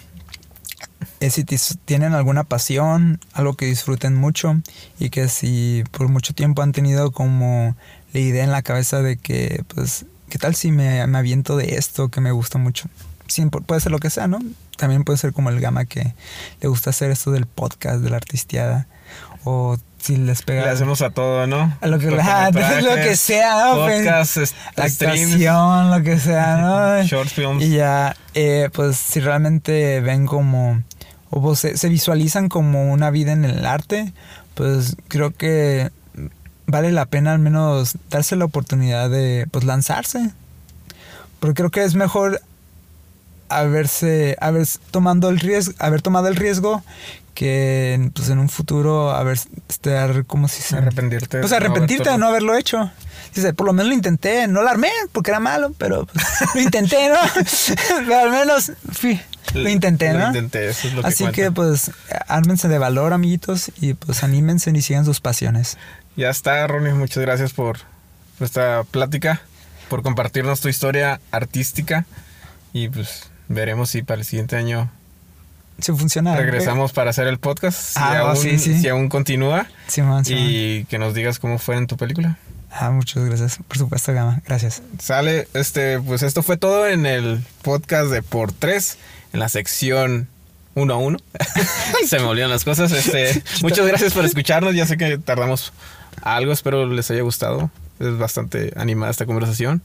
S2: eh, si tienen alguna pasión, algo que disfruten mucho y que si por mucho tiempo han tenido como la idea en la cabeza de que, pues, ¿qué tal si me, me aviento de esto que me gusta mucho? Sí, pu- puede ser lo que sea, ¿no? También puede ser como el gama que le gusta hacer esto del podcast, de la artisteada. O si les pega...
S1: Le hacemos a todo, ¿no?
S2: A lo que, lo que sea, ¿no? Pues,
S1: Podcast, est-
S2: la
S1: streams,
S2: actuación, lo que sea, ¿no?
S1: short films.
S2: Y ya, eh, pues si realmente ven como, o pues, se, se visualizan como una vida en el arte, pues creo que vale la pena al menos darse la oportunidad de pues lanzarse. Porque creo que es mejor haberse, haber tomando el riesgo, haber tomado el riesgo que pues en un futuro haber estar como si se
S1: arrepentirte
S2: pues arrepentirte de no haberlo hecho. Dice por lo menos lo intenté no lo armé porque era malo pero pues, lo intenté no pero al menos fui, lo intenté no
S1: Lo intenté, eso es lo que
S2: así
S1: cuenta.
S2: que pues ármense de valor amiguitos y pues anímense y sigan sus pasiones
S1: Ya está, Ronnie. Muchas gracias por nuestra plática, por compartirnos tu historia artística. Y pues veremos si para el siguiente año
S2: si funciona
S1: regresamos para hacer el podcast. Si,
S2: Ah,
S1: aún,
S2: sí, sí.
S1: si aún continúa.
S2: Simón, Simón.
S1: Y que nos digas cómo fue en tu película.
S2: Ah, muchas gracias. Por supuesto, Gama. Gracias.
S1: Sale, este, pues esto fue todo en el podcast de Por Tres, en la sección 1 a 1. Se me olvidan las cosas. Este, muchas gracias por escucharnos. Ya sé que tardamos algo, espero les haya gustado. Es bastante animada esta conversación.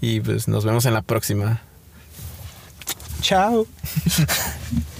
S1: Y pues nos vemos en la próxima.
S2: Chao.